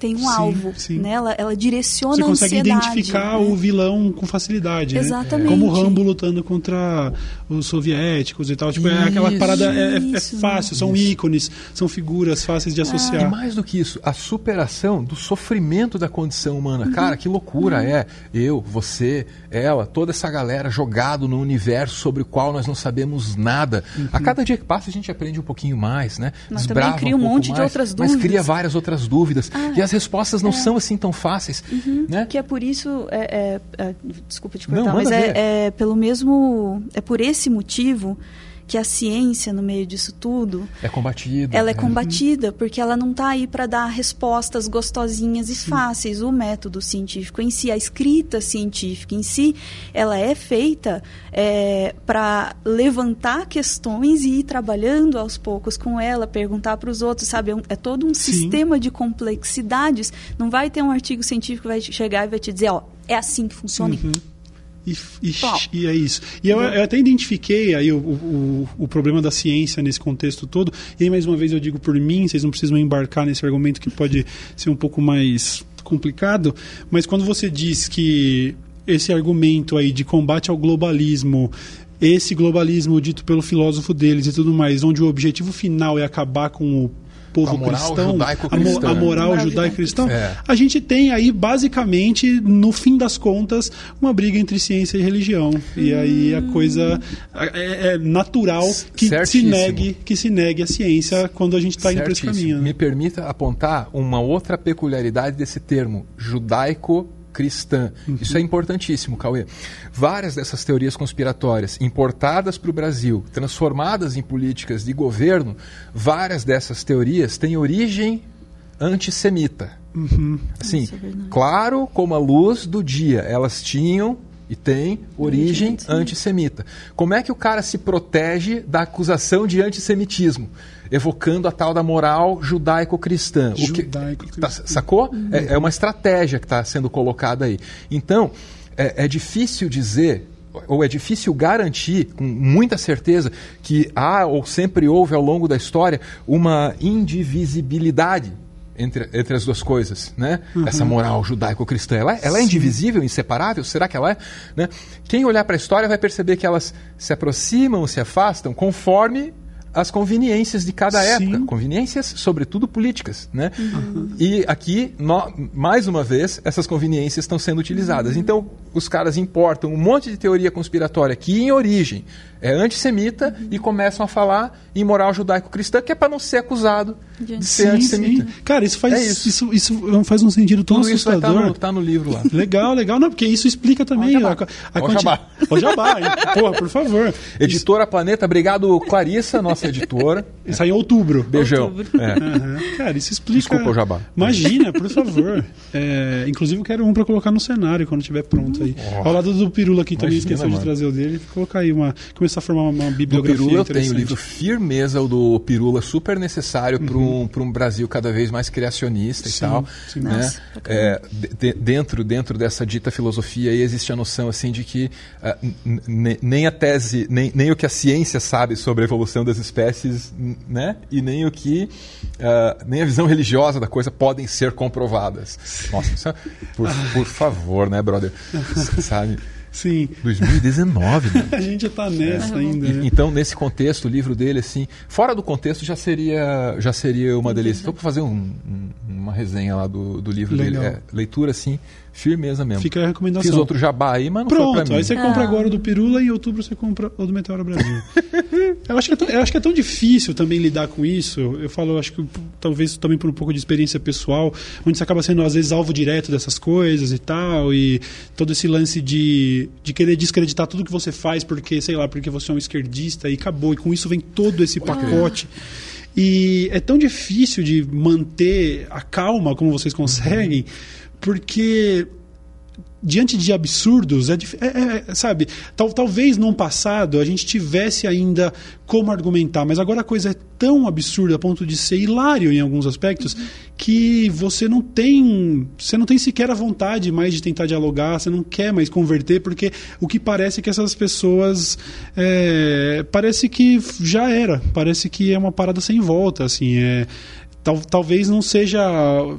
tem um sim, alvo, sim. né? Ela, ela direciona Você consegue identificar né? o vilão com facilidade, né? Exatamente. Né? Como o Rambo lutando contra os soviéticos e tal. Tipo, isso, é aquela parada é, é, é fácil, são isso. ícones, são figuras fáceis de associar. E mais do que isso, a superação do sofrimento da condição humana. Uhum. Cara, que loucura uhum. é eu, você, ela, toda essa galera jogado no universo sobre o qual nós não sabemos nada. Uhum. A cada dia que passa a gente aprende um pouquinho mais, né? Mas Desbrava também cria um, um monte mais, de outras dúvidas. Mas cria várias outras dúvidas. Ah, e as respostas não é. são assim tão fáceis. Uhum. Né? Que é por isso. É, é, é desculpa te cortar, não, mas é, é, pelo mesmo. É por esse motivo que a ciência no meio disso tudo é combatida. Ela é né? combatida porque ela não está aí para dar respostas gostosinhas e Sim. fáceis. O método científico em si, a escrita científica em si, ela é feita é, para levantar questões e ir trabalhando aos poucos com ela, perguntar para os outros, sabe? É, um, é todo um Sim. sistema de complexidades. Não vai ter um artigo científico que vai chegar e vai te dizer, ó, é assim que funciona. Uhum. E, e, e, é isso. E eu, eu, até identifiquei aí o, o, o, problema da ciência nesse contexto todo. E aí, mais uma vez, eu digo por mim, vocês não precisam embarcar nesse argumento que pode ser um pouco mais complicado. Mas quando você diz que esse argumento aí de combate ao globalismo esse globalismo dito pelo filósofo deles e tudo mais, onde o objetivo final é acabar com o povo a cristão, a, a, moral judaico-cristã, é. a gente tem aí basicamente, no fim das contas, uma briga entre ciência e religião. E aí a coisa é, é natural que se negue que se negue a ciência quando a gente está indo para esse caminho. Né? Me permita apontar uma outra peculiaridade desse termo, judaico cristã. Uhum. Isso é importantíssimo, Cauê. Várias dessas teorias conspiratórias importadas para o Brasil, transformadas em políticas de governo, várias dessas teorias têm origem antissemita. Uhum. Assim, é claro como a luz do dia, elas tinham e têm origem antissemita. Como é que o cara se protege da acusação de antissemitismo? Evocando a tal da moral judaico-cristã. Judaico-cristã. Tá, sacou? É, é, uma estratégia que está sendo colocada aí. Então, é, é difícil dizer ou é difícil garantir com muita certeza que há ou sempre houve ao longo da história uma indivisibilidade entre, entre as duas coisas, né? Uhum. Essa moral judaico-cristã, ela, ela é indivisível, inseparável? Será que ela é? Né? Quem olhar para a história vai perceber que elas se aproximam, se afastam conforme as conveniências de cada Sim. época, conveniências sobretudo políticas, né? Uhum. E aqui, no, mais uma vez, essas conveniências estão sendo utilizadas. Uhum. Então, os caras importam um monte de teoria conspiratória que, em origem, é antissemita uhum. e começam a falar em moral judaico-cristã, que é para não ser acusado de ser sim, antissemita. Sim. Cara, isso faz, é isso. Isso, isso. faz um sentido tão Tudo assustador. Isso vai tá, tá no, livro lá. Legal, legal. Não, porque isso explica também... O jabá. A, a o quanti... jabá. O jabá. Porra, por favor. Editora isso... Planeta, obrigado Clarissa, nossa editora. Isso aí é outubro. Beijão. Outubro. É. Uhum. Cara, isso explica... Desculpa o jabá. Imagina, por favor. É, inclusive eu quero um para colocar no cenário quando estiver pronto aí. Oh. Ao lado do Pirula aqui também esqueceu de trazer o dele. Vou colocar aí uma... Começar a formar uma, uma bibliografia do Pirula eu tenho o livro Firmeza, o do Pirula, super necessário uhum. para um, um Brasil cada vez mais criacionista sim, e tal. Sim. Né? Nossa, é, de, dentro, dentro dessa dita filosofia aí existe a noção assim de que uh, nem a tese, nem, nem o que a ciência sabe sobre a evolução das espécies, né? E nem o que, uh, nem a visão religiosa da coisa podem ser comprovadas. Nossa, é, por, por favor, né, brother? sabe? Sim. 2019, né? A gente está nessa é. ainda. Né? Então, nesse contexto, o livro dele, assim, fora do contexto já seria, já seria uma delícia. Estou para fazer um, um, uma resenha lá do, do livro Legal. dele. É, leitura, assim, firmeza mesmo. Fica a recomendação. Fiz outro jabá aí, mas não Pronto, foi pra mim. aí você compra ah. agora o do Pirula e em outubro você compra o do Meteoro Brasil. eu, acho que é tão, eu acho que é tão difícil também lidar com isso. Eu falo, eu acho que talvez também por um pouco de experiência pessoal, onde você acaba sendo às vezes alvo direto dessas coisas e tal, e todo esse lance de, de querer descreditar tudo que você faz porque, sei lá, porque você é um esquerdista e acabou. E com isso vem todo esse pacote. E é tão difícil de manter a calma como vocês conseguem. Uhum porque diante de absurdos, é, é, é, sabe? Tal, talvez no passado a gente tivesse ainda como argumentar, mas agora a coisa é tão absurda a ponto de ser hilário em alguns aspectos uhum. que você não tem, você não tem sequer a vontade mais de tentar dialogar, você não quer mais converter, porque o que parece é que essas pessoas é, parece que já era, parece que é uma parada sem volta, assim, é Tal, talvez não seja,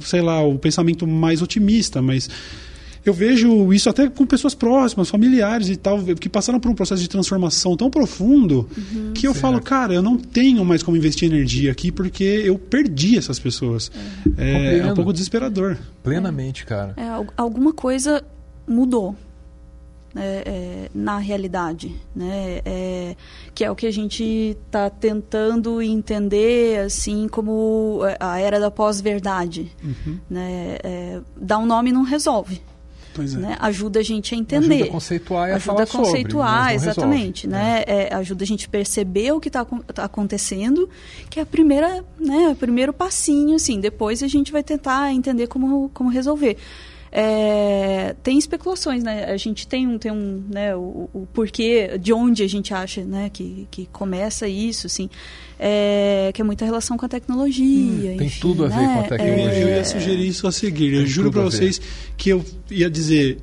sei lá, o pensamento mais otimista, mas eu vejo isso até com pessoas próximas, familiares e tal, que passaram por um processo de transformação tão profundo uhum, que eu certo. falo, cara, eu não tenho mais como investir energia aqui porque eu perdi essas pessoas. É, é, é um pouco desesperador. Plenamente, cara. É, alguma coisa mudou é, é, na realidade, né? É, que é o que a gente está tentando entender, assim, como a era da pós-verdade. Uhum. Né? É, dar um nome não resolve. É. Né? Ajuda a gente a entender. Ajuda a conceituar e ajuda a conceituar, sobre, exatamente. Né? É. é. ajuda a gente a perceber o que está tá acontecendo, que é a primeira, né, o primeiro passinho, assim. Depois a gente vai tentar entender como, como resolver. É, tem especulações, né? A gente tem um, tem um né, o, o, porquê, de onde a gente acha né, que, que começa isso, assim, é, que é muita relação com a tecnologia. Hum, tem tudo a ver né? com a tecnologia. É, eu ia sugerir isso a seguir. Eu juro para vocês que eu ia dizer,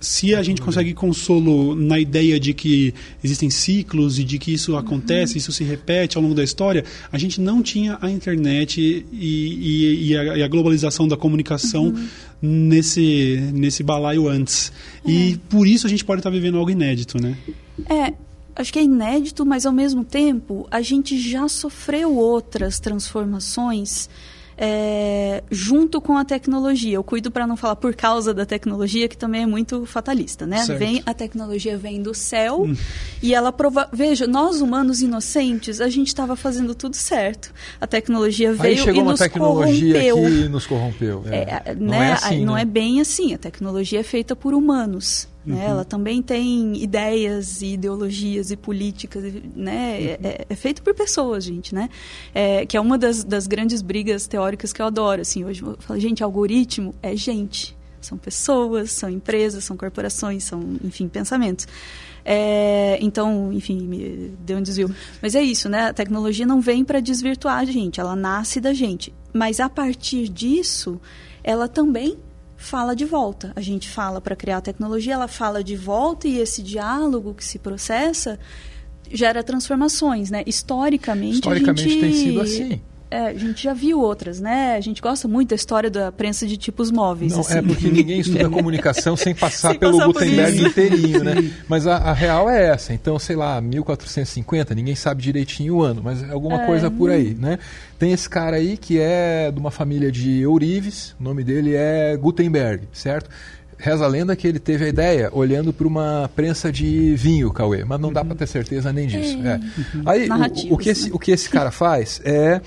se a gente consegue consolo na ideia de que existem ciclos e de que isso acontece, uhum. isso se repete ao longo da história, a gente não tinha a internet e, e, e, a, e a, globalização da comunicação uhum. nesse, nesse balaio antes. É. E por isso a gente pode estar vivendo algo inédito, né? É, acho que é inédito, mas ao mesmo tempo a gente já sofreu outras transformações é, junto com a tecnologia. Eu cuido para não falar por causa da tecnologia, que também é muito fatalista, né? Vem, a tecnologia vem do céu hum. e ela prova... Veja, nós humanos inocentes, a gente estava fazendo tudo certo. A tecnologia veio Aí chegou e uma nos tecnologia corrompeu. que nos corrompeu. É. É, não, né? é assim, não né? é bem assim. A tecnologia é feita por humanos. Né? Uhum. Ela também tem ideias e ideologias e políticas, né? Uhum. É, é, feito por pessoas, gente, né? É, que é uma das, das grandes brigas teóricas que eu adoro. Assim, hoje eu falo, gente, algoritmo é gente. São pessoas, são empresas, são corporações, são, enfim, pensamentos. É, então, enfim, me deu um desvio. Mas é isso, né? A tecnologia não vem para desvirtuar a gente, ela nasce da gente. Mas a partir disso, ela também fala de volta. A gente fala para criar a tecnologia, ela fala de volta e esse diálogo que se processa gera transformações, né? Historicamente, Historicamente gente... tem sido assim. É, a gente já viu outras, né? A gente gosta muito da história da prensa de tipos móveis. Não, assim. é porque ninguém estuda comunicação sem passar Sem pelo passar Gutenberg inteirinho, né? Mas a, a real é essa. Então, sei lá, 1450, ninguém sabe direitinho o ano, mas é alguma É. coisa por aí, né? Tem esse cara aí que é de uma família de Eurives, o nome dele é Gutenberg, certo? Reza a lenda que ele teve a ideia olhando para uma prensa de vinho, Cauê, mas não dá para ter certeza nem disso. É. É. Aí, o- o, que esse, né? o que esse cara faz é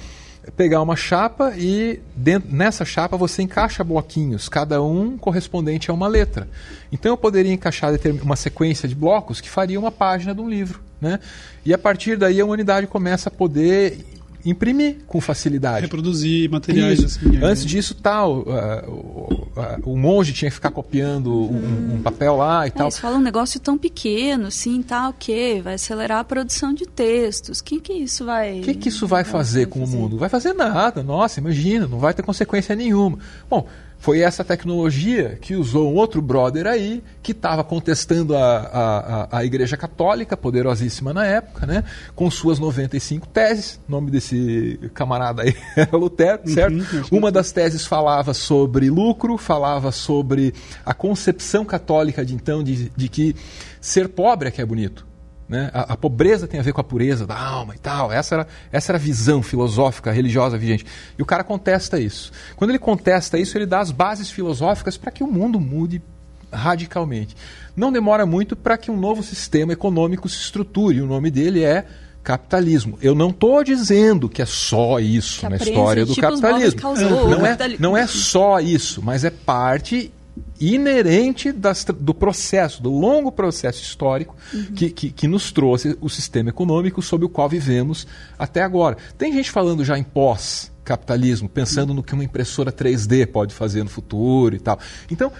pegar uma chapa e dentro, nessa chapa você encaixa bloquinhos, cada um correspondente a uma letra. Então eu poderia encaixar uma sequência de blocos que faria uma página de um livro. Né? E a partir daí a humanidade começa a poder imprimir com facilidade. Reproduzir materiais Isso. assim. é. Antes disso, tal, o, ah, o monge tinha que ficar copiando um, um papel lá e É, tal. você fala um negócio tão pequeno, assim, tá, ok, vai acelerar a produção de textos. O que que isso vai... O que, que isso vai fazer com o mundo? Não vai fazer nada. Nossa, imagina, não vai ter consequência nenhuma. Bom, foi essa tecnologia que usou um outro brother aí, que estava contestando a, a, a, Igreja Católica, poderosíssima na época, né? com suas 95 teses. O nome desse camarada aí era Lutero, certo? acho Uma das teses falava sobre lucro, falava sobre a concepção católica de então de, de que ser pobre é que é bonito. Né? A, a pobreza tem a ver com a pureza da alma e tal. Essa era, essa era a visão filosófica, religiosa vigente. E o cara contesta isso. Quando ele contesta isso, ele dá as bases filosóficas para que o mundo mude radicalmente. Não demora muito para que um novo sistema econômico se estruture. O nome dele é capitalismo. Eu não estou dizendo que é só isso Que na história do capitalismo. Não é, capitalismo. não é só isso, mas é parte inerente das do processo, do longo processo histórico que, que, que nos trouxe o sistema econômico sob o qual vivemos até agora. Tem gente falando já em pós-capitalismo, pensando no que uma impressora 3D pode fazer no futuro e tal. Então,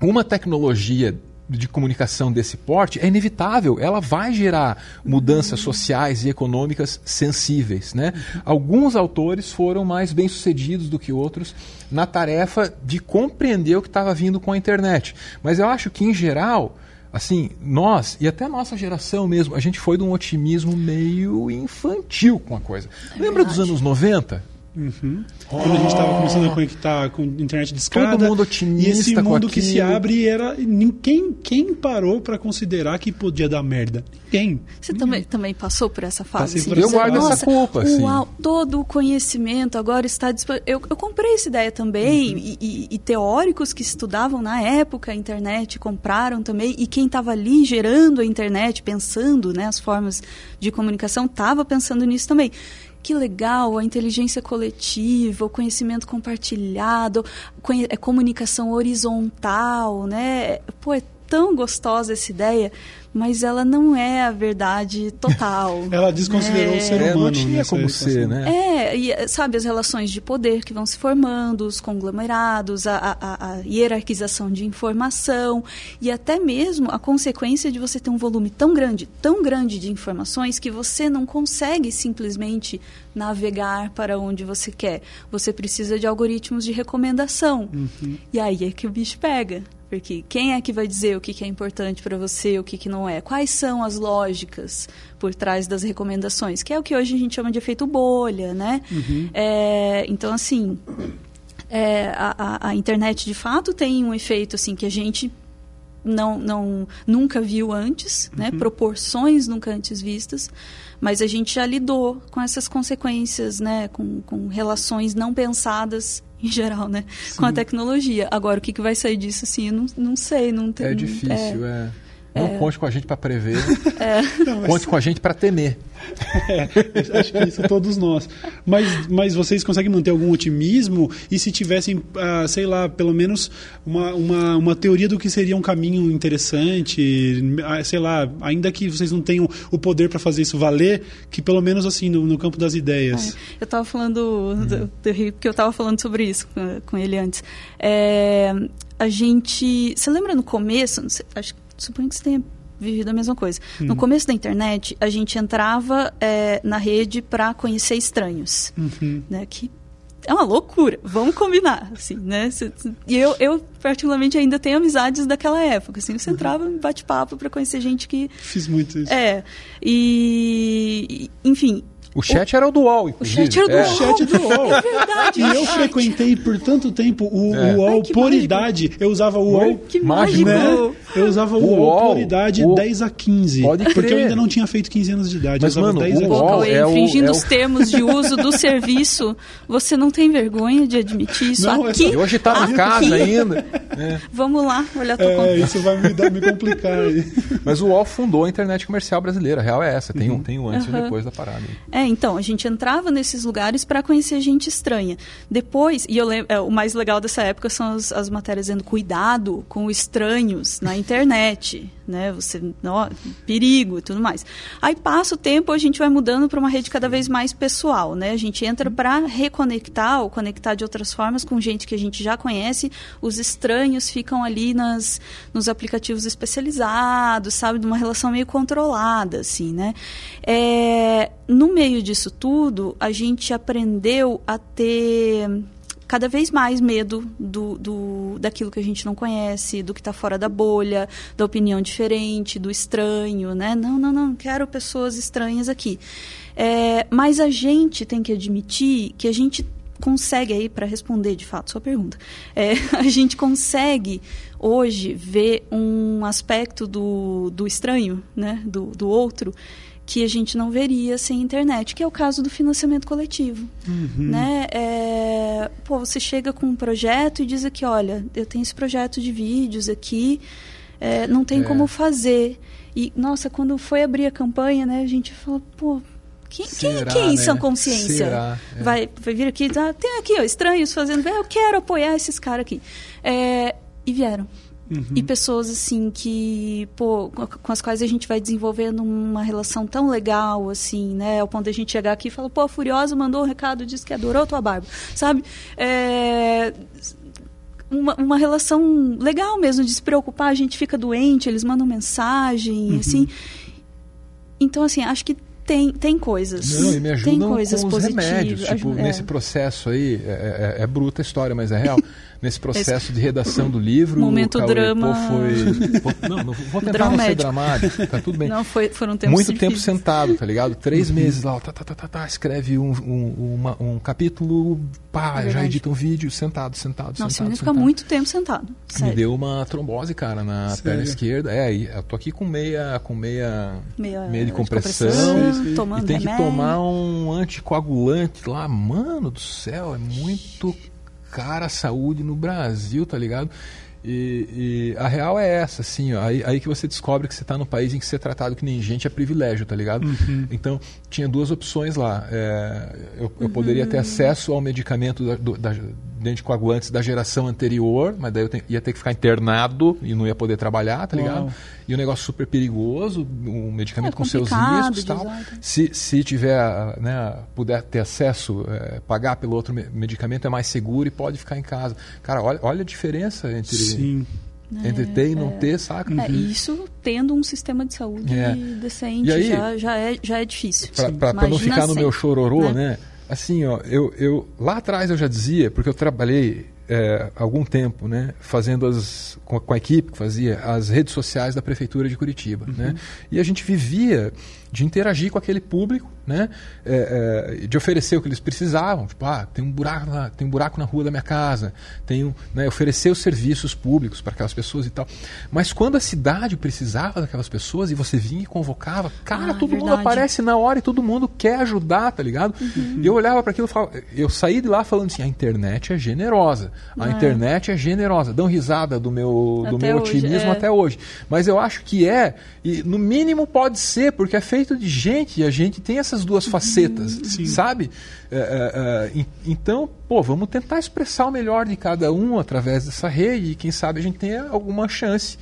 uma tecnologia de comunicação desse porte é inevitável, ela vai gerar mudanças sociais e econômicas sensíveis. Né? Alguns autores foram mais bem-sucedidos do que outros na tarefa de compreender o que estava vindo com a internet. Mas eu acho que, em geral, assim, nós, e até a nossa geração mesmo, a gente foi de um otimismo meio infantil com a coisa. Lembra dos verdade. anos 90? Quando a gente estava começando a conectar com internet de escada. Todo mundo otimista E esse mundo que se abre era. Ninguém quem parou para considerar que podia dar merda? Ninguém. Você também, também passou por essa fase? Assim, por essa fase. Eu guardo essa culpa, assim. Uau, todo o conhecimento agora está disponível. Eu, eu comprei essa ideia também, Uhum. e, e- e teóricos que estudavam na época a internet compraram também, e quem estava ali gerando a internet, pensando né, as formas de comunicação, estava pensando nisso também. Que legal, a inteligência coletiva, o conhecimento compartilhado, conhe- é comunicação horizontal, né? Pô, é tão gostosa essa ideia, mas ela não é a verdade total. Ela desconsiderou É. o ser É, humano. não tinha nessa como ser, né? É, e sabe, as relações de poder que vão se formando, os conglomerados, a, a- a hierarquização de informação e até mesmo a consequência de você ter um volume tão grande, tão grande de informações que você não consegue simplesmente navegar para onde você quer. Você precisa de algoritmos de recomendação. E aí é que o bicho pega. Porque quem é que vai dizer o que, que é importante para você, o que, que não é? Quais são as lógicas por trás das recomendações? Que é o que hoje a gente chama de efeito bolha, né? É, então, assim, é, a, a- a internet de fato tem um efeito assim que a gente não, não nunca viu antes, né? Proporções nunca antes vistas, mas a gente já lidou com essas consequências, né? Com, com relações não pensadas em geral, né? Com a tecnologia. Agora, o que, que vai sair disso, assim, eu não, não sei, não tem. É difícil, é. é. Não conte com a gente para prever, Não, mas- conte com a gente para temer. É, acho que isso todos nós. Mas, mas vocês conseguem manter algum otimismo? E se tivessem, ah, sei lá, pelo menos uma, uma, uma teoria do que seria um caminho interessante, ah, sei lá, ainda que vocês não tenham o poder para fazer isso valer, que pelo menos assim, no, no campo das ideias. Eu estava falando, do, do porque eu estava falando sobre isso com, com ele antes. É, a gente. Você lembra no começo? não sei, acho, suponho que você tenha vivido a mesma coisa. No começo da internet, a gente entrava é, na rede para conhecer estranhos. Né, que é uma loucura, vamos combinar, assim, né? E eu, eu, particularmente, ainda tenho amizades daquela época, assim, você entrava em bate-papo para conhecer gente que Fiz muito isso. é. E, enfim, O chat era o do UOL, O inclusive. chat era do É. UOL. O chat do UOL. É verdade. E eu chat. frequentei por tanto tempo o, É. o UOL Ai, por mágico. idade. Eu usava o? UOL. Que Mágico. Né? Eu usava o, O UOL, UOL, por idade o- 10 a 15. Pode Porque eu crer. ainda não tinha feito 15 anos de idade. Mas, eu usava mano, 10 a o 15. Pô, UOL é o- infringindo é os o- termos de uso do serviço, você não tem vergonha de admitir isso Não, é aqui? só- E hoje tá na aqui. casa ainda. Vamos lá, olha a tua É, conta. isso vai me, dar, me complicar. aí. Mas o UOL fundou a internet comercial brasileira. A real é essa. Tem, um, tem um antes e um Aham. depois da parada. É, então, a gente entrava nesses lugares para conhecer gente estranha. Depois, e eu lembro, é, o mais legal dessa época são as, as matérias dizendo cuidado com estranhos na internet, né? Você, ó, perigo e tudo mais. Aí passa o tempo, a gente vai mudando para uma rede cada vez mais pessoal, né? A gente entra para reconectar ou conectar de outras formas com gente que a gente já conhece. Os estranhos ficam ali nas, nos aplicativos especializados, sabe? De uma relação meio controlada, assim, né? É, no meio disso tudo, a gente aprendeu a ter cada vez mais medo do, do, daquilo que a gente não conhece, do que está fora da bolha, da opinião diferente, do estranho, né? Não, não, não, quero pessoas estranhas aqui. É, mas a gente tem que admitir que a gente consegue aí para responder de fato sua pergunta é, a gente consegue hoje ver um aspecto do, do estranho né do, do outro que a gente não veria sem internet que é o caso do financiamento coletivo né é, pô você chega com um projeto e diz aqui olha eu tenho esse projeto de vídeos aqui é, não tem É. como fazer e nossa quando foi abrir a campanha né a gente falou pô quem, quem, Será, quem em sã né? consciência Será? É. vai, vai vir aqui ah, tem aqui ó, estranhos fazendo eu quero apoiar esses caras aqui É, e vieram e pessoas assim que pô com as quais a gente vai desenvolvendo uma relação tão legal assim né ao ponto de a gente chegar aqui e falar pô a Furiosa mandou um recado disse que adorou tua barba sabe É, uma, uma relação legal mesmo de se preocupar a gente fica doente eles mandam mensagem assim então assim acho que tem tem coisas Não, e me tem ajudam coisas com os positivas remédios. Tipo, é. nesse processo aí, é, é- é bruta a história, mas é real. Nesse processo de redação do livro, Momento o drama. foi... pô, não, não vou tentar não ser dramático, tá tudo bem. não foi foram tempos Muito tempo difíceis. sentado, tá ligado? Três meses lá, ó, tá, tá, tá, tá, tá, escreve um, um, uma- um capítulo, pá, É já edita um vídeo, sentado, sentado, Nossa, sentado, menino fica muito tempo sentado. Me Sério. deu uma trombose, cara, na Sério? perna esquerda. É, aí eu tô aqui com meia, com meia, Meia, meia de de compressão. compressão, Sim, sim. tomando E tem que tomar um anticoagulante lá. Mano do céu, é muito cara a saúde no Brasil, tá ligado? E, e a real é essa, assim, ó, aí, aí que você descobre que você está no país em que ser tratado que nem gente é privilégio, tá ligado? Então, tinha duas opções lá. É, eu, eu poderia ter acesso ao medicamento da, do, da, de anticoagulantes da geração anterior, mas daí eu te- ia ter que ficar internado e não ia poder trabalhar, tá ligado? Uau. E um negócio super perigoso, um medicamento É com seus riscos e tal. Se, se tiver, né, puder ter acesso, é, pagar pelo outro me- medicamento é mais seguro e pode ficar em casa. Cara, olha, olha a diferença entre, Sim. entre ter e não ter, saca? É, e isso tendo um sistema de saúde É. decente aí- já, já, é, já é difícil. Pra não ficar no meu sem, chororô, né? né? Assim, ó, eu, eu lá atrás eu já dizia, porque eu trabalhei é, algum tempo, né, fazendo as com a, com a equipe que fazia as redes sociais da prefeitura de Curitiba, né? E a gente vivia de interagir com aquele público, né, é, é, de oferecer o que eles precisavam, tipo, ah, tem um buraco na, tem um buraco na rua da minha casa, tem né, oferecer os serviços públicos para aquelas pessoas e tal. Mas quando a cidade precisava daquelas pessoas e você vinha e convocava, cara, Ah, todo mundo aparece na hora e todo mundo quer ajudar, tá ligado? Uhum. E eu olhava para aquilo e falava, eu saí de lá falando assim, a internet é generosa, a internet é generosa, dão risada do meu, do Até meu hoje, otimismo é. até hoje. Mas eu acho que é, e no mínimo pode ser, porque é feito de gente e a gente tem essas duas facetas, Sim. sabe? É, é, é, en- então, pô, vamos tentar expressar o melhor de cada um através dessa rede e quem sabe a gente tenha alguma chance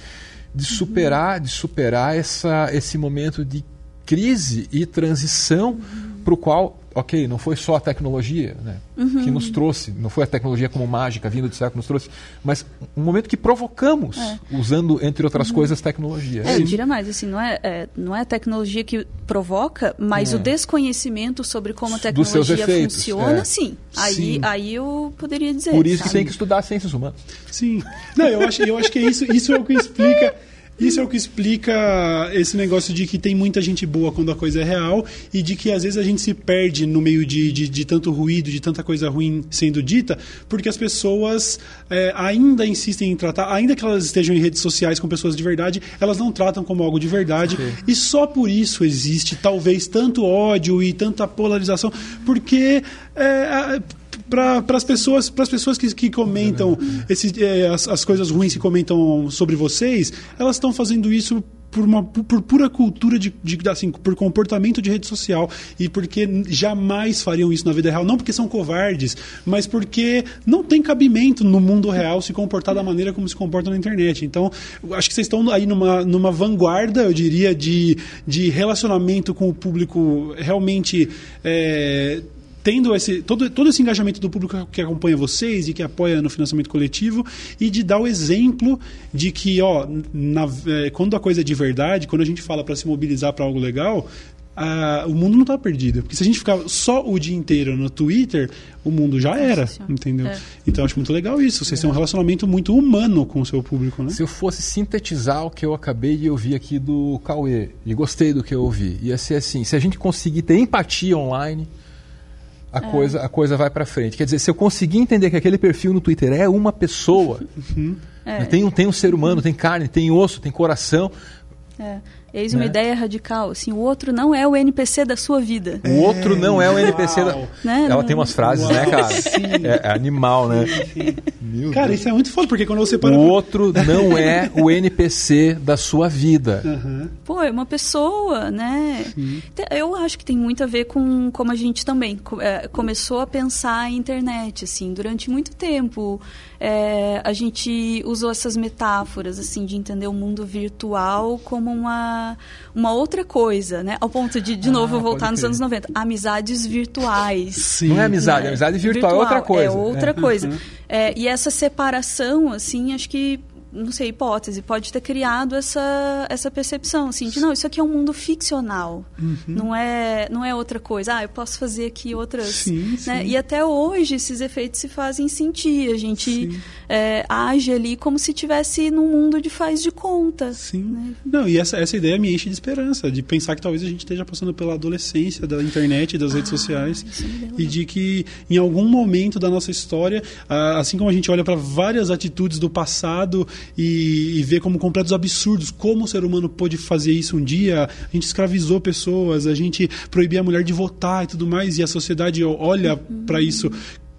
de superar, de superar essa, esse momento de crise e transição para o qual, ok, não foi só a tecnologia né, que nos trouxe, não foi a tecnologia como mágica vindo do céu que nos trouxe, mas um momento que provocamos, usando, entre outras coisas, tecnologia. É, eu diria mais, assim, não é, é, não é a tecnologia que provoca, mas É. o desconhecimento sobre como a tecnologia efeitos, funciona, é. sim. Aí, Sim. aí eu poderia dizer. Por isso que sabe? tem que estudar ciências humanas. Sim. Não, eu acho, eu acho que é isso, isso é o que explica. Isso é o que explica esse negócio de que tem muita gente boa quando a coisa é real e de que às vezes a gente se perde no meio de, de, de tanto ruído, de tanta coisa ruim sendo dita, porque as pessoas é, ainda insistem em tratar, ainda que elas estejam em redes sociais com pessoas de verdade, elas não tratam como algo de verdade. Sim. E só por isso existe talvez tanto ódio e tanta polarização, porque é, para as pessoas, as pessoas que, que comentam esse, é, as, as coisas ruins que comentam sobre vocês, elas estão fazendo isso por, uma, por pura cultura de, de, assim, por comportamento de rede social e porque jamais fariam isso na vida real, não porque são covardes, mas porque não tem cabimento no mundo real se comportar da maneira como se comporta na internet. Então, acho que vocês estão aí numa, numa vanguarda, eu diria, de, de relacionamento com o público realmente é, tendo esse, todo, todo esse engajamento do público que acompanha vocês e que apoia no financiamento coletivo e de dar o exemplo de que, ó, na, é, quando a coisa é de verdade, quando a gente fala para se mobilizar para algo legal, o mundo não está perdido. Porque se a gente ficar só o dia inteiro no Twitter, o mundo já era, entendeu? É. Então eu acho muito legal isso. Vocês é. têm um relacionamento muito humano com o seu público, né? Se eu fosse sintetizar o que eu acabei de ouvir aqui do Cauê, e gostei do que eu ouvi, ia ser assim, se a gente conseguir ter empatia online a, é. coisa, a coisa vai para frente. Quer dizer, se eu conseguir entender que aquele perfil no Twitter é uma pessoa, uhum. é. tem, um, tem um ser humano, tem carne, tem osso, tem coração. É. Eis uma né? ideia radical. Assim, o outro não é o NPC da sua vida. O outro não é o NPC da. Né? Ela tem umas frases, né, Uau. né, cara? É, é, animal, né? cara, Deus. isso é muito foda, porque quando você para. O outro não é o NPC da sua vida. Uhum. Pô, é uma pessoa, né? Sim. Eu acho que tem muito a ver com como a gente também é, começou a pensar a internet, assim, durante muito tempo. É, a gente usou essas metáforas, assim, de entender o mundo virtual como uma uma, outra coisa, né? Ao ponto de, de ah, novo, voltar nos anos 90. Amizades virtuais. Sim. Não é amizade, né? amizade virtual, virtual, é outra coisa. É outra é. coisa. Uhum. É, e essa separação, assim, acho que não sei, hipótese, pode ter criado essa, essa percepção, assim, de não, isso aqui é um mundo ficcional, uhum. não, é, não é outra coisa. Ah, eu posso fazer aqui outras... Sim, né? sim. E até hoje esses efeitos se fazem sentir, a gente é, age ali como se tivesse num mundo de faz de conta. Sim. Né? Não, e essa, essa ideia me enche de esperança, de pensar que talvez a gente esteja passando pela adolescência da internet, das ah, redes sociais, é e de que em algum momento da nossa história, assim como a gente olha para várias atitudes do passado e, e ver como completos absurdos como o ser humano pôde fazer isso um dia. A gente escravizou pessoas, a gente proibia a mulher de votar e tudo mais, e a sociedade olha uhum. para isso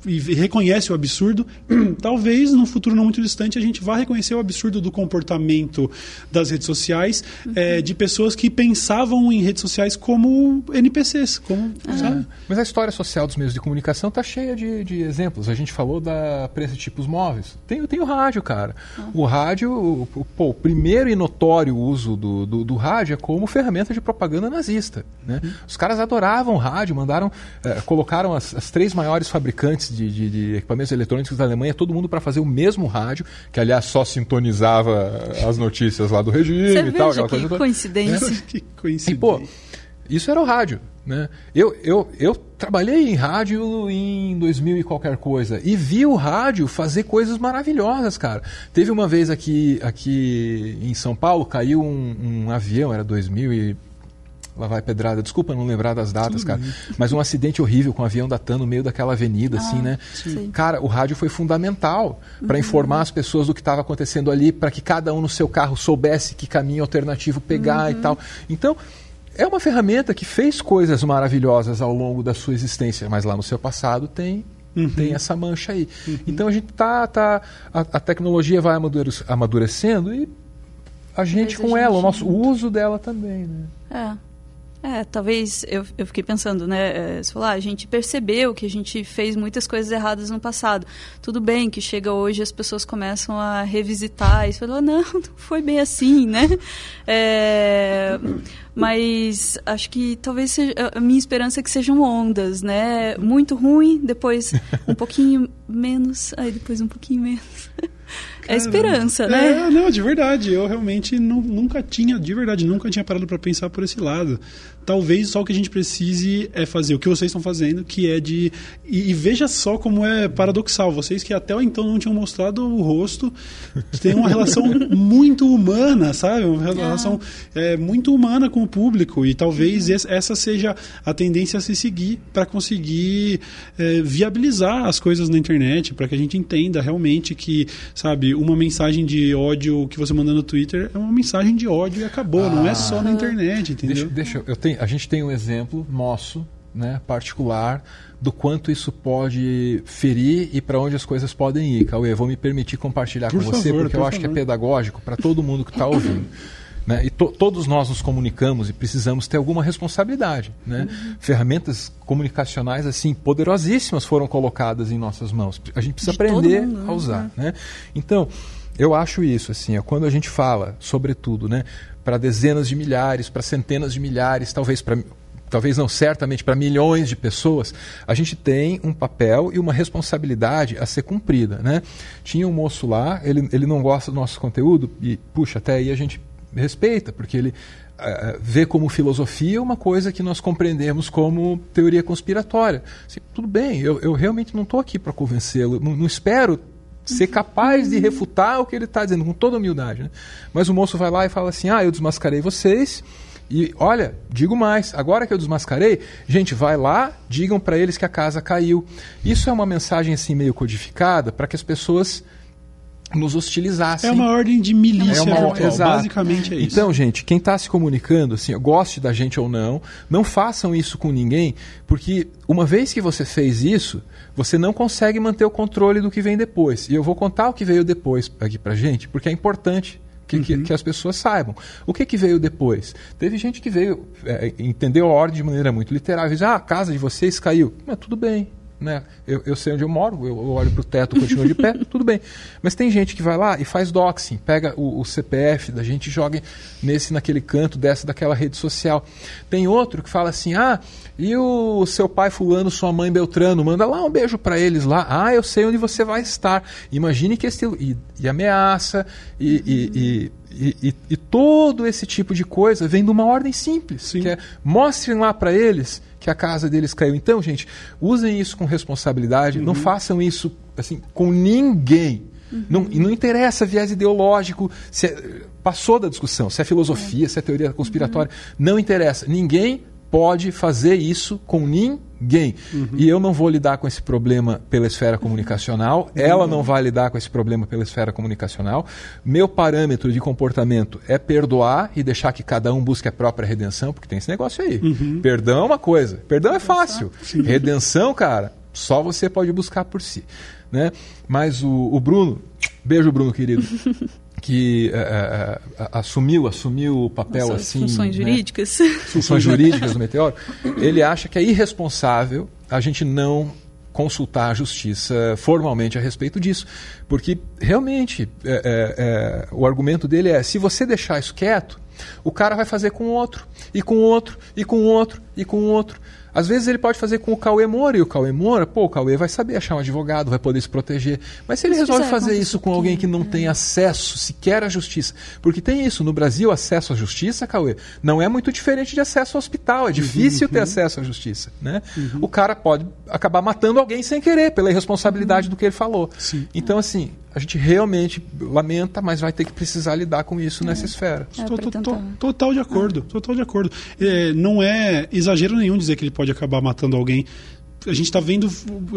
e reconhece o absurdo, talvez num futuro não muito distante a gente vá reconhecer o absurdo do comportamento das redes sociais uhum. é, de pessoas que pensavam em redes sociais como NPCs, como ah. Mas a história social dos meios de comunicação está cheia de, de, exemplos. A gente falou da prensa de tipos móveis. Tem, tem o rádio, cara. Ah. O rádio, o, pô, o primeiro e notório uso do, do, do, rádio é como ferramenta de propaganda nazista. Né? Uhum. Os caras adoravam o rádio, mandaram, é, colocaram as, as três maiores fabricantes de, de, de equipamentos eletrônicos da Alemanha, todo mundo para fazer o mesmo rádio, que aliás só sintonizava as notícias lá do regime Você e tal. Aquela que coisa coincidência. Que coincidência. E, pô, isso era o rádio. Né? Eu, eu, eu trabalhei em rádio em 2000 e qualquer coisa e vi o rádio fazer coisas maravilhosas, cara. Teve uma vez aqui, aqui em São Paulo, caiu um, um avião, era 2000 e Lá vai pedrada. Desculpa não lembrar das datas, sim. cara. Mas um acidente horrível com um avião datando no meio daquela avenida, assim, ah, assim, né? Sim. Cara, o rádio foi fundamental para uhum. informar as pessoas do que estava acontecendo ali, para que cada um no seu carro soubesse que caminho alternativo pegar uhum. e tal. Então, é uma ferramenta que fez coisas maravilhosas ao longo da sua existência, mas lá no seu passado tem Uhum. Tem essa mancha aí. Uhum. Então a gente tá. tá a, a tecnologia vai amadurecendo e a gente com a gente... ela, o nosso o uso dela também. Né? É. É, talvez eu, eu fiquei pensando, né? É, se falar, a gente percebeu que a gente fez muitas coisas erradas no passado. Tudo bem que chega hoje as pessoas começam a revisitar e falam, não, não foi bem assim, né? É, mas acho que talvez seja, a minha esperança é que sejam ondas, né? Muito ruim, depois um pouquinho menos, aí depois um pouquinho menos. é esperança, né? É, não, de verdade. Eu realmente não, nunca tinha, de verdade, nunca tinha parado para pensar por esse lado. Talvez só o que a gente precise é fazer o que vocês estão fazendo, que é de. E, e veja só como é paradoxal. Vocês que até então não tinham mostrado o rosto, têm uma relação muito humana, sabe? Uma relação é, muito humana com o público. E talvez essa seja a tendência a se seguir para conseguir é, viabilizar as coisas na internet, para que a gente entenda realmente que, sabe, uma mensagem de ódio que você manda no Twitter é uma mensagem de ódio e acabou. Ah, não é só na internet, entendeu? Deixa, deixa eu tenho, a gente tem um exemplo nosso, né, particular, do quanto isso pode ferir e para onde as coisas podem ir. Cauê, vou me permitir compartilhar por com favor, você, porque eu favor. acho que é pedagógico para todo mundo que está ouvindo. Né? E to todos nós nos comunicamos e precisamos ter alguma responsabilidade. Né? Uhum. Ferramentas comunicacionais assim poderosíssimas foram colocadas em nossas mãos. A gente precisa De aprender mundo, a usar. Né? né? Então, eu acho isso assim, é quando a gente fala, sobretudo, né, para dezenas de milhares, para centenas de milhares, talvez para talvez não certamente para milhões de pessoas, a gente tem um papel e uma responsabilidade a ser cumprida. Né? Tinha um moço lá, ele, ele não gosta do nosso conteúdo, e puxa, até aí a gente respeita, porque ele uh, vê como filosofia uma coisa que nós compreendemos como teoria conspiratória. Assim, tudo bem, eu, eu realmente não estou aqui para convencê-lo, não, não espero ser capaz de refutar o que ele está dizendo, com toda humildade. Né? Mas o moço vai lá e fala assim: ah, eu desmascarei vocês. E olha, digo mais, agora que eu desmascarei, gente, vai lá, digam para eles que a casa caiu. Isso é uma mensagem assim meio codificada para que as pessoas nos hostilizassem. É uma ordem de milícia é uma, virtual, basicamente é isso. Então, gente, quem está se comunicando, assim, goste da gente ou não, não façam isso com ninguém, porque uma vez que você fez isso, você não consegue manter o controle do que vem depois. E eu vou contar o que veio depois aqui pra gente, porque é importante. Que, uhum. que, que, as pessoas saibam. O que, que veio depois? Teve gente que veio, é, entendeu a ordem de maneira muito literal, e diz, ah, a casa de vocês caiu. Mas tudo bem, né? Eu, eu, sei onde eu moro, eu, olho para o teto, continuo de pé, tudo bem. Mas tem gente que vai lá e faz doxing, pega o, o, CPF da gente e joga nesse, naquele canto, dessa daquela rede social. Tem outro que fala assim, ah, e o seu pai fulano, sua mãe Beltrano, manda lá um beijo para eles lá. Ah, eu sei onde você vai estar. Imagine que esse e, e ameaça e, e, e, e, todo esse tipo de coisa vem de uma ordem simples, Sim. que é mostrem lá para eles que a casa deles caiu. Então, gente, usem isso com responsabilidade, uhum. não façam isso assim com ninguém. Uhum. Não, e não interessa viés ideológico, se é, passou da discussão, se é filosofia, é. se é teoria conspiratória, uhum. não interessa. Ninguém pode fazer isso com ninguém. Uhum. E eu não vou lidar com esse problema pela esfera comunicacional, uhum. ela não vai lidar com esse problema pela esfera comunicacional. Meu parâmetro de comportamento é perdoar e deixar que cada um busque a própria redenção, porque tem esse negócio aí. Uhum. Perdão é uma coisa, perdão é fácil. Redenção, cara, só você pode buscar por si. Né? Mas o, o Bruno, beijo, Bruno, querido. que é, é, assumiu assumiu o papel Nossa, assim funções né? jurídicas. Funções jurídicas do meteoro. Ele acha que é irresponsável a gente não consultar a justiça formalmente a respeito disso porque realmente é, o argumento dele é se você deixar isso quieto o cara vai fazer com outro e com outro e com outro e com outro às vezes ele pode fazer com o Cauê Moura e o Cauê Moura, pô, o Cauê vai saber achar um advogado, vai poder se proteger. Mas se ele resolve fazer isso com alguém que não é. tem acesso sequer à justiça, porque tem isso, no Brasil, acesso à justiça, Cauê, não é muito diferente de acesso ao hospital, é difícil uhum. ter acesso à justiça. Né? Uhum. O cara pode acabar matando alguém sem querer, pela irresponsabilidade uhum. do que ele falou. Sim. Então, assim, a gente realmente lamenta, mas vai ter que precisar lidar com isso é. nessa esfera. É, total de acordo, total de acordo. É, não é exagero nenhum dizer que ele pode acabar matando alguém a gente está vendo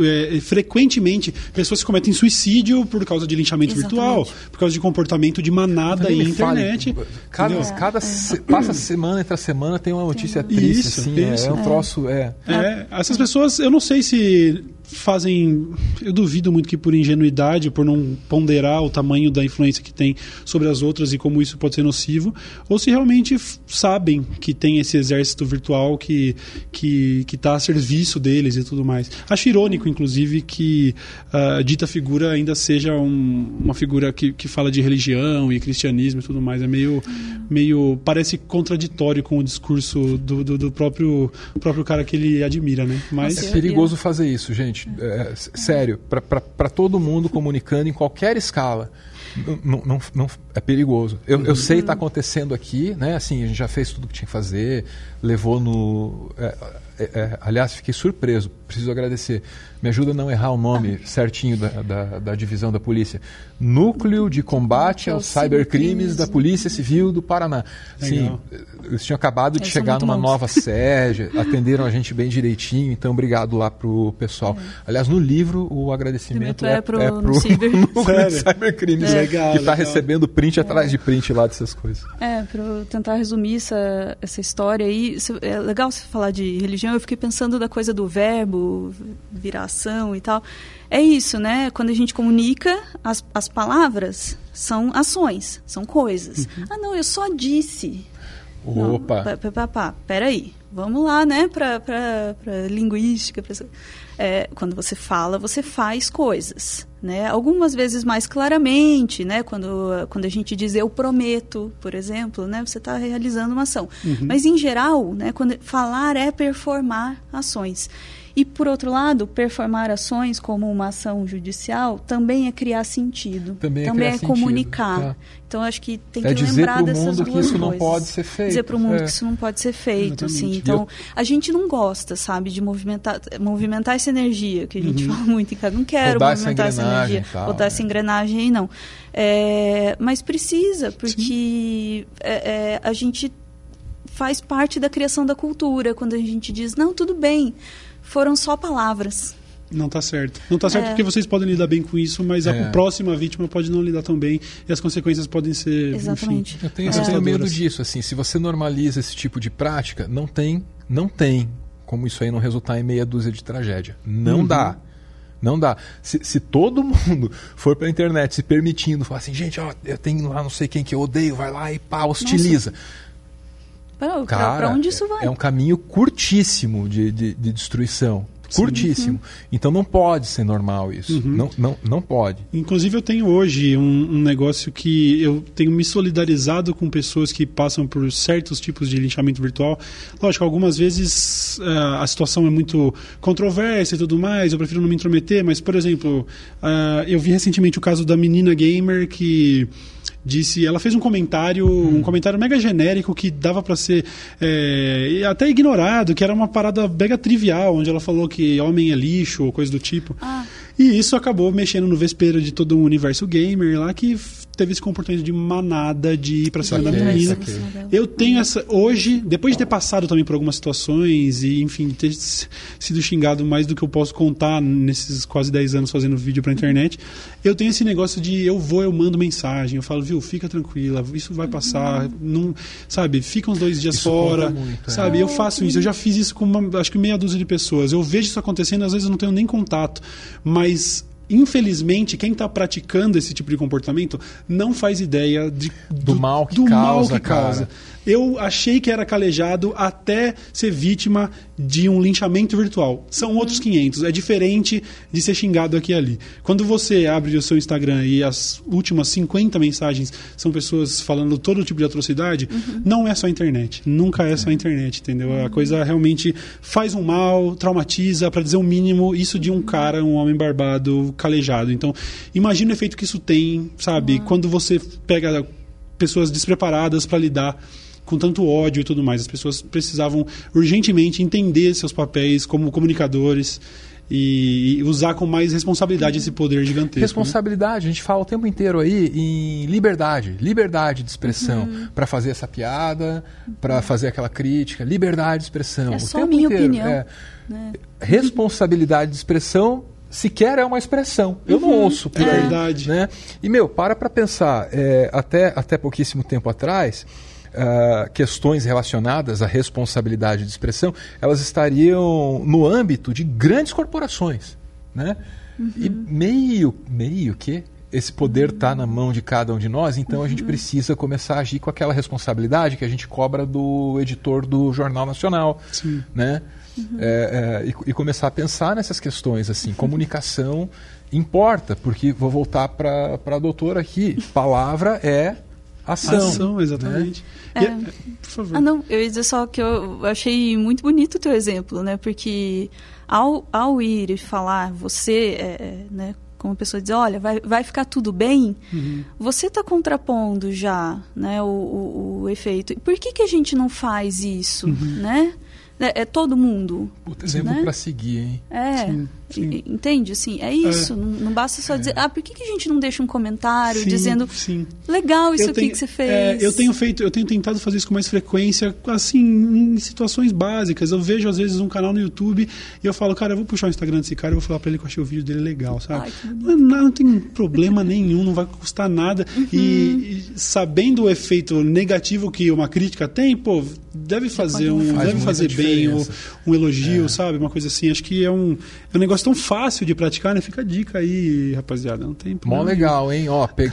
é, frequentemente pessoas que cometem suicídio por causa de linchamento Exatamente. virtual, por causa de comportamento de manada e internet. Fale, cada, é, cada é. Se, passa semana entre a semana tem uma notícia tem. triste, isso, assim, isso. É, é, um troço. É. é. essas pessoas, eu não sei se fazem. Eu duvido muito que por ingenuidade, por não ponderar o tamanho da influência que tem sobre as outras e como isso pode ser nocivo, ou se realmente sabem que tem esse exército virtual que que está a serviço deles e tudo mais. Acho irônico, inclusive, que a dita figura ainda seja um, uma figura que, que fala de religião e cristianismo e tudo mais. É meio, meio parece contraditório com o discurso do, do, do próprio, próprio cara que ele admira, né? Mas é perigoso fazer isso, gente. É, sério, para todo mundo comunicando em qualquer escala. Não, não, não, é perigoso. Eu, eu sei está acontecendo aqui, né? Assim, a gente já fez tudo que tinha que fazer, levou no. É, é, é aliás, fiquei surpreso. Preciso agradecer me ajuda a não errar o nome certinho da, da, da divisão da polícia. Núcleo de Combate aos Cybercrimes da Polícia Civil do Paraná. Sim, eles tinham acabado de eles chegar numa bons. nova sede, atenderam a gente bem direitinho, então obrigado lá pro pessoal. É. Aliás, no livro o agradecimento é, é pro, é pro cyber. Núcleo de Cybercrimes, é. legal, que está recebendo print atrás de print lá dessas coisas. É, para tentar resumir essa, essa história aí, é legal você falar de religião, eu fiquei pensando da coisa do verbo virar e tal. É isso, né? Quando a gente comunica, as, as palavras são ações, são coisas. Uhum. Ah, não, eu só disse. Opa! Não, peraí. Vamos lá, né, para linguística. Pra, é, quando você fala, você faz coisas, né? Algumas vezes mais claramente, né? Quando, quando a gente diz eu prometo, por exemplo, né? Você está realizando uma ação. Uhum. Mas, em geral, né, quando falar é performar ações. E, por outro lado, performar ações como uma ação judicial também é criar sentido. Também é, também é comunicar. Sentido, tá. Então, acho que tem é que lembrar dessas duas coisas. dizer para o mundo que isso não pode ser feito. Dizer para o mundo é. que isso não pode ser feito, sim. Então, a gente não gosta, sabe, de movimentar, movimentar essa energia, que a gente uhum. fala muito em casa. Não quero Rodar movimentar essa, essa energia, tal, botar essa né? engrenagem aí, não. É, mas precisa, porque é, é, a gente faz parte da criação da cultura, quando a gente diz, não, tudo bem, foram só palavras. Não está certo. Não está certo é. porque vocês podem lidar bem com isso, mas é. a próxima vítima pode não lidar tão bem e as consequências podem ser. Exatamente. Enfim, eu tenho, é. eu tenho medo disso. Assim, se você normaliza esse tipo de prática, não tem, não tem como isso aí não resultar em meia dúzia de tragédia. Não uhum. dá. Não dá. Se, se, todo mundo for para a internet se permitindo, falar assim, gente, ó, eu tenho lá não sei quem que eu odeio, vai lá e pá, hostiliza. Nossa. Para onde isso vai? É um caminho curtíssimo de, de, de destruição. Curtíssimo. Uhum. Então não pode ser normal isso. Uhum. Não, não, não pode. Inclusive, eu tenho hoje um, um, negócio que eu tenho me solidarizado com pessoas que passam por certos tipos de linchamento virtual. Lógico, algumas vezes uh, a situação é muito controversa e tudo mais, eu prefiro não me intrometer, mas, por exemplo, uh, eu vi recentemente o caso da menina gamer que disse, ela fez um comentário, hum. um comentário mega genérico que dava para ser é, até ignorado, que era uma parada mega trivial, onde ela falou que homem é lixo ou coisa do tipo. Ah. E isso acabou mexendo no vespeiro de todo um universo gamer lá que teve esse comportamento de manada de ir pra cima da menina. Eu tenho essa. Hoje, depois de ter passado também por algumas situações e, enfim, ter sido xingado mais do que eu posso contar nesses quase 10 anos fazendo vídeo pra internet, eu tenho esse negócio de eu vou, eu mando mensagem, eu falo, viu, fica tranquila, isso vai passar, não, sabe, fica uns dois dias isso fora, muito, sabe, é. eu faço isso, eu já fiz isso com uma, acho que meia dúzia de pessoas, eu vejo isso acontecendo, às vezes eu não tenho nem contato, mas infelizmente, quem está praticando esse tipo de comportamento não faz ideia de, do, do, mal que do causa. Mal que causa. Eu achei que era calejado até ser vítima de um linchamento virtual. São uhum. outros 500. É diferente de ser xingado aqui e ali. Quando você abre o seu Instagram e as últimas 50 mensagens são pessoas falando todo tipo de atrocidade, uhum. não é só a internet. Nunca é só a internet, entendeu? Uhum. A coisa realmente faz um mal, traumatiza, para dizer o um mínimo, isso de um cara, um homem barbado, calejado. Então, imagina o efeito que isso tem, sabe? Quando você pega pessoas despreparadas para lidar com tanto ódio e tudo mais. As pessoas precisavam urgentemente entender seus papéis como comunicadores e, usar com mais responsabilidade esse poder gigantesco. Né? Responsabilidade, né? a gente fala o tempo inteiro aí em liberdade, liberdade de expressão uhum. para fazer essa piada, para fazer aquela crítica, liberdade de expressão. É o só tempo minha inteiro. opinião. É, né? Responsabilidade de expressão sequer é uma expressão. Eu uhum. não ouço. É verdade. Né? E, meu, para para pensar. É, até, até pouquíssimo tempo atrás, uh, questões relacionadas à responsabilidade de expressão, elas estariam no âmbito de grandes corporações, né? Uhum. E meio, meio que esse poder está na mão de cada um de nós, então uhum. a gente uhum. precisa começar a agir com aquela responsabilidade que a gente cobra do editor do Jornal Nacional, Sim. né? Uhum. É, é, e, e, começar a pensar nessas questões, assim, comunicação importa, porque vou voltar para a doutora aqui, palavra é ação. Ação, exatamente. Né? É. É, por favor. Ah, não, eu ia dizer só que eu achei muito bonito o teu exemplo, né? Porque ao, ao ir e falar, você, é, é né, como a pessoa diz, olha, vai, vai ficar tudo bem, uhum. você está contrapondo já né, o, o, o, efeito. Por que, que a gente não faz isso, uhum. né? É, é, todo mundo. Puta exemplo né? para seguir, hein? É. Sim. Sim. Entende? Assim, é isso. É. Não, não, basta só dizer, é. ah, por que, que a gente não deixa um comentário sim, dizendo, sim. legal isso eu aqui tenho, que você fez? É, eu tenho feito, eu tenho tentado fazer isso com mais frequência, assim, em situações básicas. Eu vejo, às vezes, um canal no YouTube e eu falo, cara, eu vou puxar o Instagram desse cara e vou falar para ele que eu achei o vídeo dele legal, sabe? Ai, não, não, tem problema nenhum, não vai custar nada. Uhum. E, e, sabendo o efeito negativo que uma crítica tem, pô, deve fazer um, deve fazer bem um, um elogio, é. sabe? Uma coisa assim. Acho que é um, é um negócio tão fácil de praticar, né? Fica a dica aí, rapaziada. Não tem problema. Mó legal, hein? Ó, pe...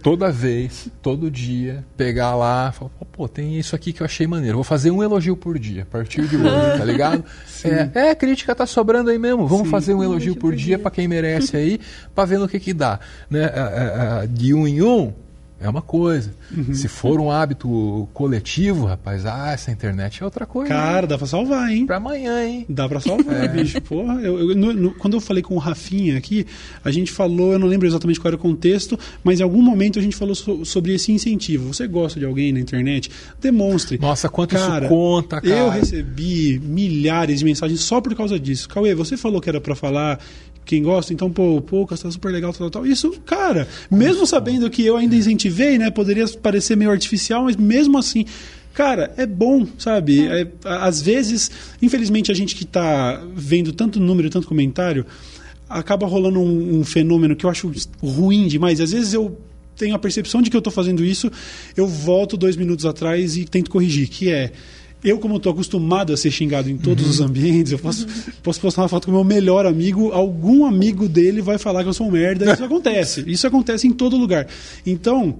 toda vez, todo dia, pegar lá, falar, pô, tem isso aqui que eu achei maneiro. Vou fazer um elogio por dia, a partir de hoje, tá ligado? é, é, crítica tá sobrando aí mesmo. Vamos Sim, fazer um elogio por dia para quem merece aí, para ver no que que dá. Né? De um em um, é uma coisa. Uhum. Se for um hábito coletivo, rapaz, ah, essa internet é outra coisa. Cara, hein? dá pra salvar, hein? Pra amanhã, hein? Dá pra salvar, é. bicho. Porra, eu, eu, no, no, quando eu falei com o Rafinha aqui, a gente falou, eu não lembro exatamente qual era o contexto, mas em algum momento a gente falou so, sobre esse incentivo. Você gosta de alguém na internet? Demonstre. Nossa, quanto cara, isso conta, cara. Eu recebi milhares de mensagens só por causa disso. Cauê, você falou que era para falar quem gosta, então, pô, o Poucas tá super legal, tal, tal. Isso, cara, mesmo sabendo que eu ainda incentivei, né? Poderia parecer meio artificial, mas mesmo assim. Cara, é bom, sabe? É, às vezes, infelizmente, a gente que está vendo tanto número, tanto comentário, acaba rolando um, um, fenômeno que eu acho ruim demais. Às vezes eu tenho a percepção de que eu estou fazendo isso, eu volto dois minutos atrás e tento corrigir, que é eu, como estou acostumado a ser xingado em todos uhum. os ambientes, eu posso, posso postar uma foto com o meu melhor amigo, algum amigo dele vai falar que eu sou um merda. Isso acontece. Isso acontece em todo lugar. Então,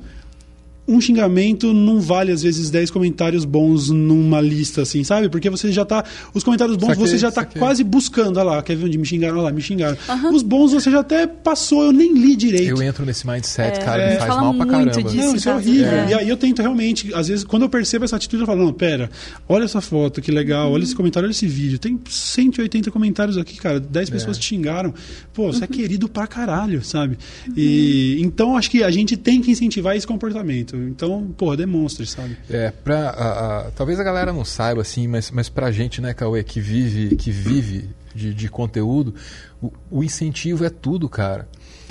um xingamento não vale, às vezes, 10 comentários bons numa lista, assim, sabe? Porque você já tá. Os comentários bons saquei, você já tá saquei. quase buscando. Olha lá, quer ver onde me xingaram? Olha lá, me xingaram. Uhum. Os bons você já até passou, eu nem li direito. Eu entro nesse mindset, é, cara, é, me faz mal pra caramba. Disso, não, isso é horrível. É. E aí eu tento realmente, às vezes, quando eu percebo essa atitude, eu falo, não, pera, olha essa foto, que legal, uhum. olha esse comentário, olha esse vídeo. Tem 180 comentários aqui, cara, 10 é. pessoas te xingaram. Pô, você é uhum. é querido pra caralho, sabe? E então acho que a gente tem que incentivar esse comportamento. Então, pô, porra, demonstre, sabe? É, pra, a, a, talvez a galera não saiba, assim, mas, mas pra gente, né, Cauê, que vive, que vive de, de conteúdo, o, o incentivo é tudo, cara.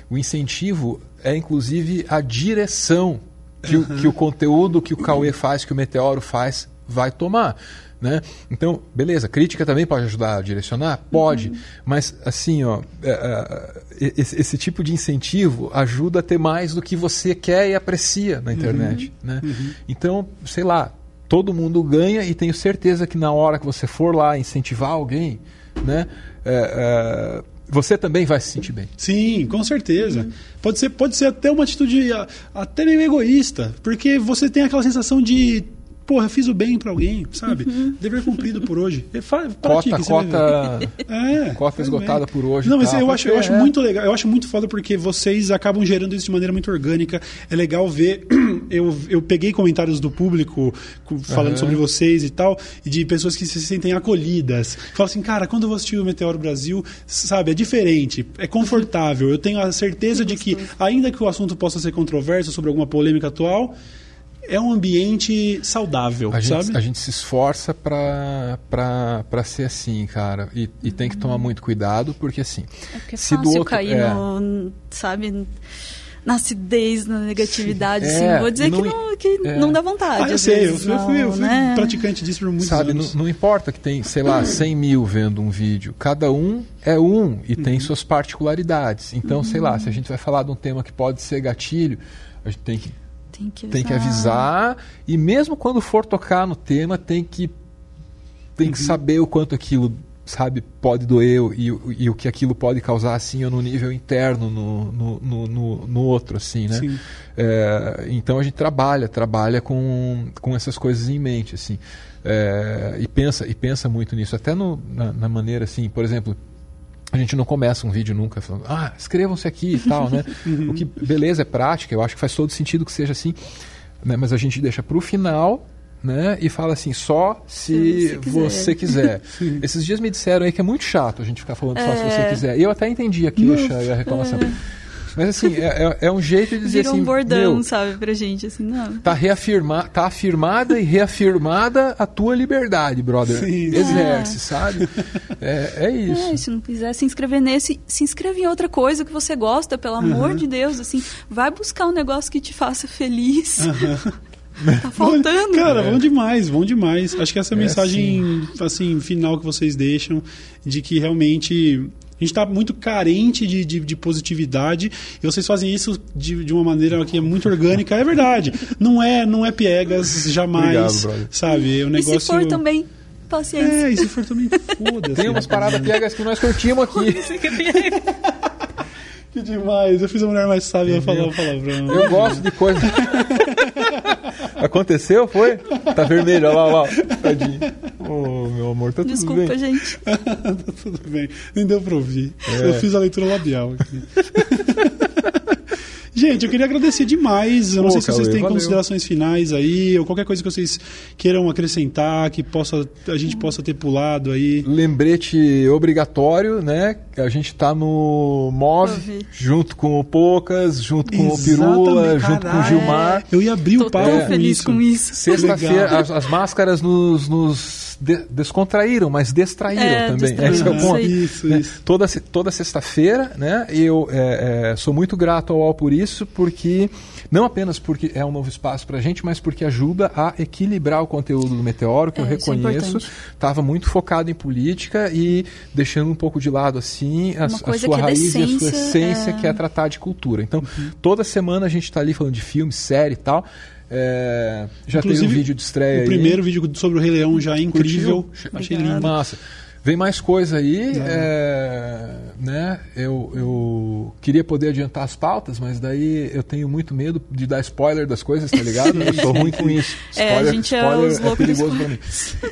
O incentivo é, inclusive, a direção que, o, que o conteúdo que o Cauê faz, que o Meteoro faz, vai tomar. Né? Então, beleza, crítica também pode ajudar a direcionar? Pode, uhum. mas assim, ó, é, é, esse, esse, tipo de incentivo ajuda a ter mais do que você quer e aprecia na internet. Uhum. Né? Uhum. Então, sei lá, todo mundo ganha e tenho certeza que na hora que você for lá incentivar alguém, né, é, é você também vai se sentir bem. Sim, com certeza. Uhum. Pode, ser, pode ser até uma atitude até meio egoísta, porque você tem aquela sensação de porra, fiz o bem para alguém, sabe? Uhum. Dever cumprido por hoje. Pratique, cota, cota, é, cota esgotada por hoje. Não, mas tá, eu acho, eu acho é. muito legal, eu acho muito foda porque vocês acabam gerando isso de maneira muito orgânica. É legal ver. Eu, eu peguei comentários do público falando uhum. sobre vocês e tal, e de pessoas que se sentem acolhidas. Falam assim, cara, quando eu vou assistir o Meteoro Brasil, sabe, é diferente, é confortável. Eu tenho a certeza de que, ainda que o assunto possa ser controverso sobre alguma polêmica atual, é um ambiente saudável, a sabe? Gente, a gente se esforça para ser assim, cara. E, e tem que tomar uhum. muito cuidado, porque assim. É porque é se fácil do outro, cair é... no. Sabe? na acidez, na negatividade, assim. é. Vou dizer não, que, não, que é. não dá vontade. Ah, eu sei, vezes, eu, fui, eu fui né? praticante disso por muitos Sabe, anos. Não, não, importa que tem, sei lá, 100 mil vendo um vídeo. Cada um é um e uhum. tem suas particularidades. Então, uhum. sei lá, se a gente vai falar de um tema que pode ser gatilho, a gente tem que tem que, tem que avisar. E mesmo quando for tocar no tema, tem que, tem uhum. que saber o quanto aquilo sabe, pode doer e, e, o que aquilo pode causar, assim, no nível interno, no, no, no, no outro, assim, né? É, então a gente trabalha, trabalha com, com essas coisas em mente, assim. É, e, pensa, e pensa muito nisso, até no, na, na maneira, assim, por exemplo, a gente não começa um vídeo nunca falando, ah, inscrevam-se aqui e tal, né? o que, beleza, é prática, eu acho que faz todo sentido que seja assim, né? mas a gente deixa para o final né? E fala assim, só se, se você quiser. Você quiser. Esses dias me disseram aí que é muito chato a gente ficar falando é... só se você é. quiser. E eu até entendi a queixa Nossa, e a reclamação. É... Mas assim, é, é, é, um jeito de dizer Virou assim. um bordão, meu, sabe, pra gente, assim, não. Tá, reafirma, tá afirmada e reafirmada a tua liberdade, brother. Sim. Exerce, é. sabe? É, é isso. É, se não quiser se inscrever nesse, se inscreve em outra coisa que você gosta, pelo amor uhum. de Deus, assim, vai buscar um negócio que te faça feliz. Uhum. Tá faltando. Cara, vão demais, vão demais. Acho que essa é mensagem assim. final que vocês deixam de que realmente a gente está muito carente de, de, de, positividade e vocês fazem isso de, de uma maneira que é muito orgânica. É verdade. Não é, não é piegas, jamais. Obrigado, sabe? É um negócio... E se for também, paciência. É, e se for também, foda-se. Tem umas paradas piegas que nós curtimos aqui. Que demais. Eu fiz a mulher mais sábia falar o palavrão. Eu gosto de coisa. Aconteceu, foi? Tá vermelho, olha lá, olha lá. Tadinho. Oh, meu amor, tá Desculpa, tudo bem. gente. tá tudo bem. Nem deu pra ouvir. É. Eu fiz a leitura labial aqui. Gente, eu queria agradecer demais. Eu não Pô, sei se vocês têm valeu. considerações finais aí, ou qualquer coisa que vocês queiram acrescentar, que possa, a gente possa ter pulado aí. Lembrete obrigatório, né? A gente está no Move, junto com o Poucas, junto com Exatamente, o Pirula, junto com o Gilmar. Eu ia abrir o papo é, feliz isso. com isso. Sexta-feira, as, as, máscaras nos, nos de, descontraíram, mas distraíram é, também. Esse é o ponto. Isso, né? isso. Toda, toda sexta-feira, né? Eu é, é, sou muito grato ao Al por isso, porque não apenas porque é um novo espaço para a gente, mas porque ajuda a equilibrar o conteúdo do Meteoro, que eu é, é reconheço. Estava muito focado em política e deixando um pouco de lado assim a, a sua raiz e a sua essência, que é tratar de cultura. Então, uhum. toda semana a gente está ali falando de filme, série e tal. É, já Inclusive, tem um vídeo de estreia O aí. primeiro vídeo sobre o Rei Leão já é incrível. Curtiu? Achei lindo. Massa. Vem mais coisa aí, é, né? Eu, eu queria poder adiantar as pautas, mas daí eu tenho muito medo de dar spoiler das coisas, tá ligado? Eu sou ruim com isso. Spoiler, é, a gente spoiler é, é perigoso pra mim.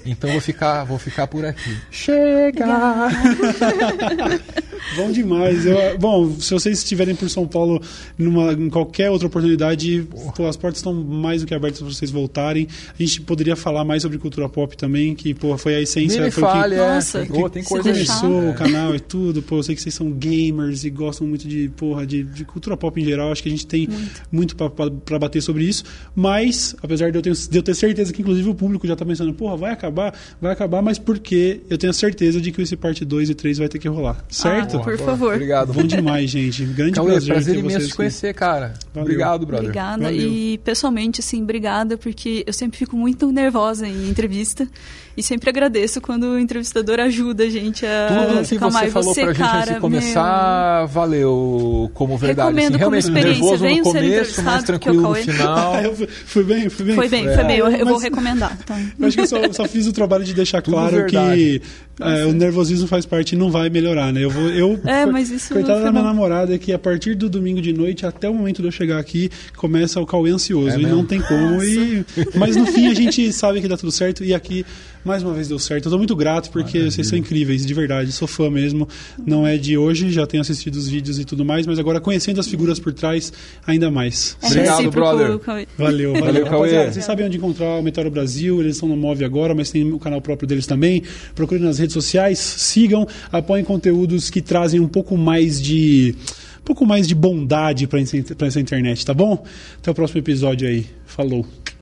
Então vou ficar, vou ficar por aqui. Chega! bom demais. Eu, bom, se vocês estiverem por São Paulo numa, em qualquer outra oportunidade, pô, as portas estão mais do que abertas para vocês voltarem. A gente poderia falar mais sobre cultura pop também, que pô, foi a essência. Foi fale, que, é. Nossa, que, tem coisa começou o canal e tudo, pô, eu sei que vocês são gamers e gostam muito de, porra, de, de cultura pop em geral, acho que a gente tem muito, muito para bater sobre isso, mas, apesar de eu, ter, de eu ter certeza que, inclusive, o público já tá pensando, porra, vai acabar, vai acabar, mas porque eu tenho a certeza de que esse parte 2 e 3 vai ter que rolar, certo? Ah, por favor. Obrigado. Bom demais, gente. Grande Cauê, prazer. prazer imenso te conhecer, cara. Valeu. Obrigado, brother. Obrigada. Valeu. E, pessoalmente, assim, obrigada, porque eu sempre fico muito nervosa em entrevista. E sempre agradeço quando o entrevistador ajuda a gente a Tudo que você mais. falou você, pra cara, gente antes de começar, meu... valeu como verdade. Recomendo assim, como experiência. nervoso no começo, mais tranquilo no final. fui bem, fui bem. Foi bem, foi bem. Eu, eu vou recomendar. Tá? Eu acho que eu só, só, fiz o trabalho de deixar claro que é, o nervosismo faz parte e não vai melhorar, né? Eu vou... Eu, é, mas isso... Coitada da minha namorada, que a partir do domingo de noite até o momento de eu chegar aqui, começa o Cauê ansioso. É e não tem como. E, mas no fim a gente sabe que dá tudo certo. E aqui mais uma vez deu certo. Eu tô muito grato porque Maravilha. vocês são incríveis, de verdade. Sou fã mesmo. Não é de hoje, já tenho assistido os vídeos e tudo mais, mas agora conhecendo as figuras por trás, ainda mais. É Obrigado, brother. Valeu, valeu. valeu Rapaziada, vocês sabem onde encontrar o Meteoro Brasil, eles estão no Move agora, mas tem o canal próprio deles também. Procurem nas redes sociais, sigam, apoiem conteúdos que trazem um pouco mais de um pouco mais de bondade para essa internet, tá bom? Até o próximo episódio aí. Falou.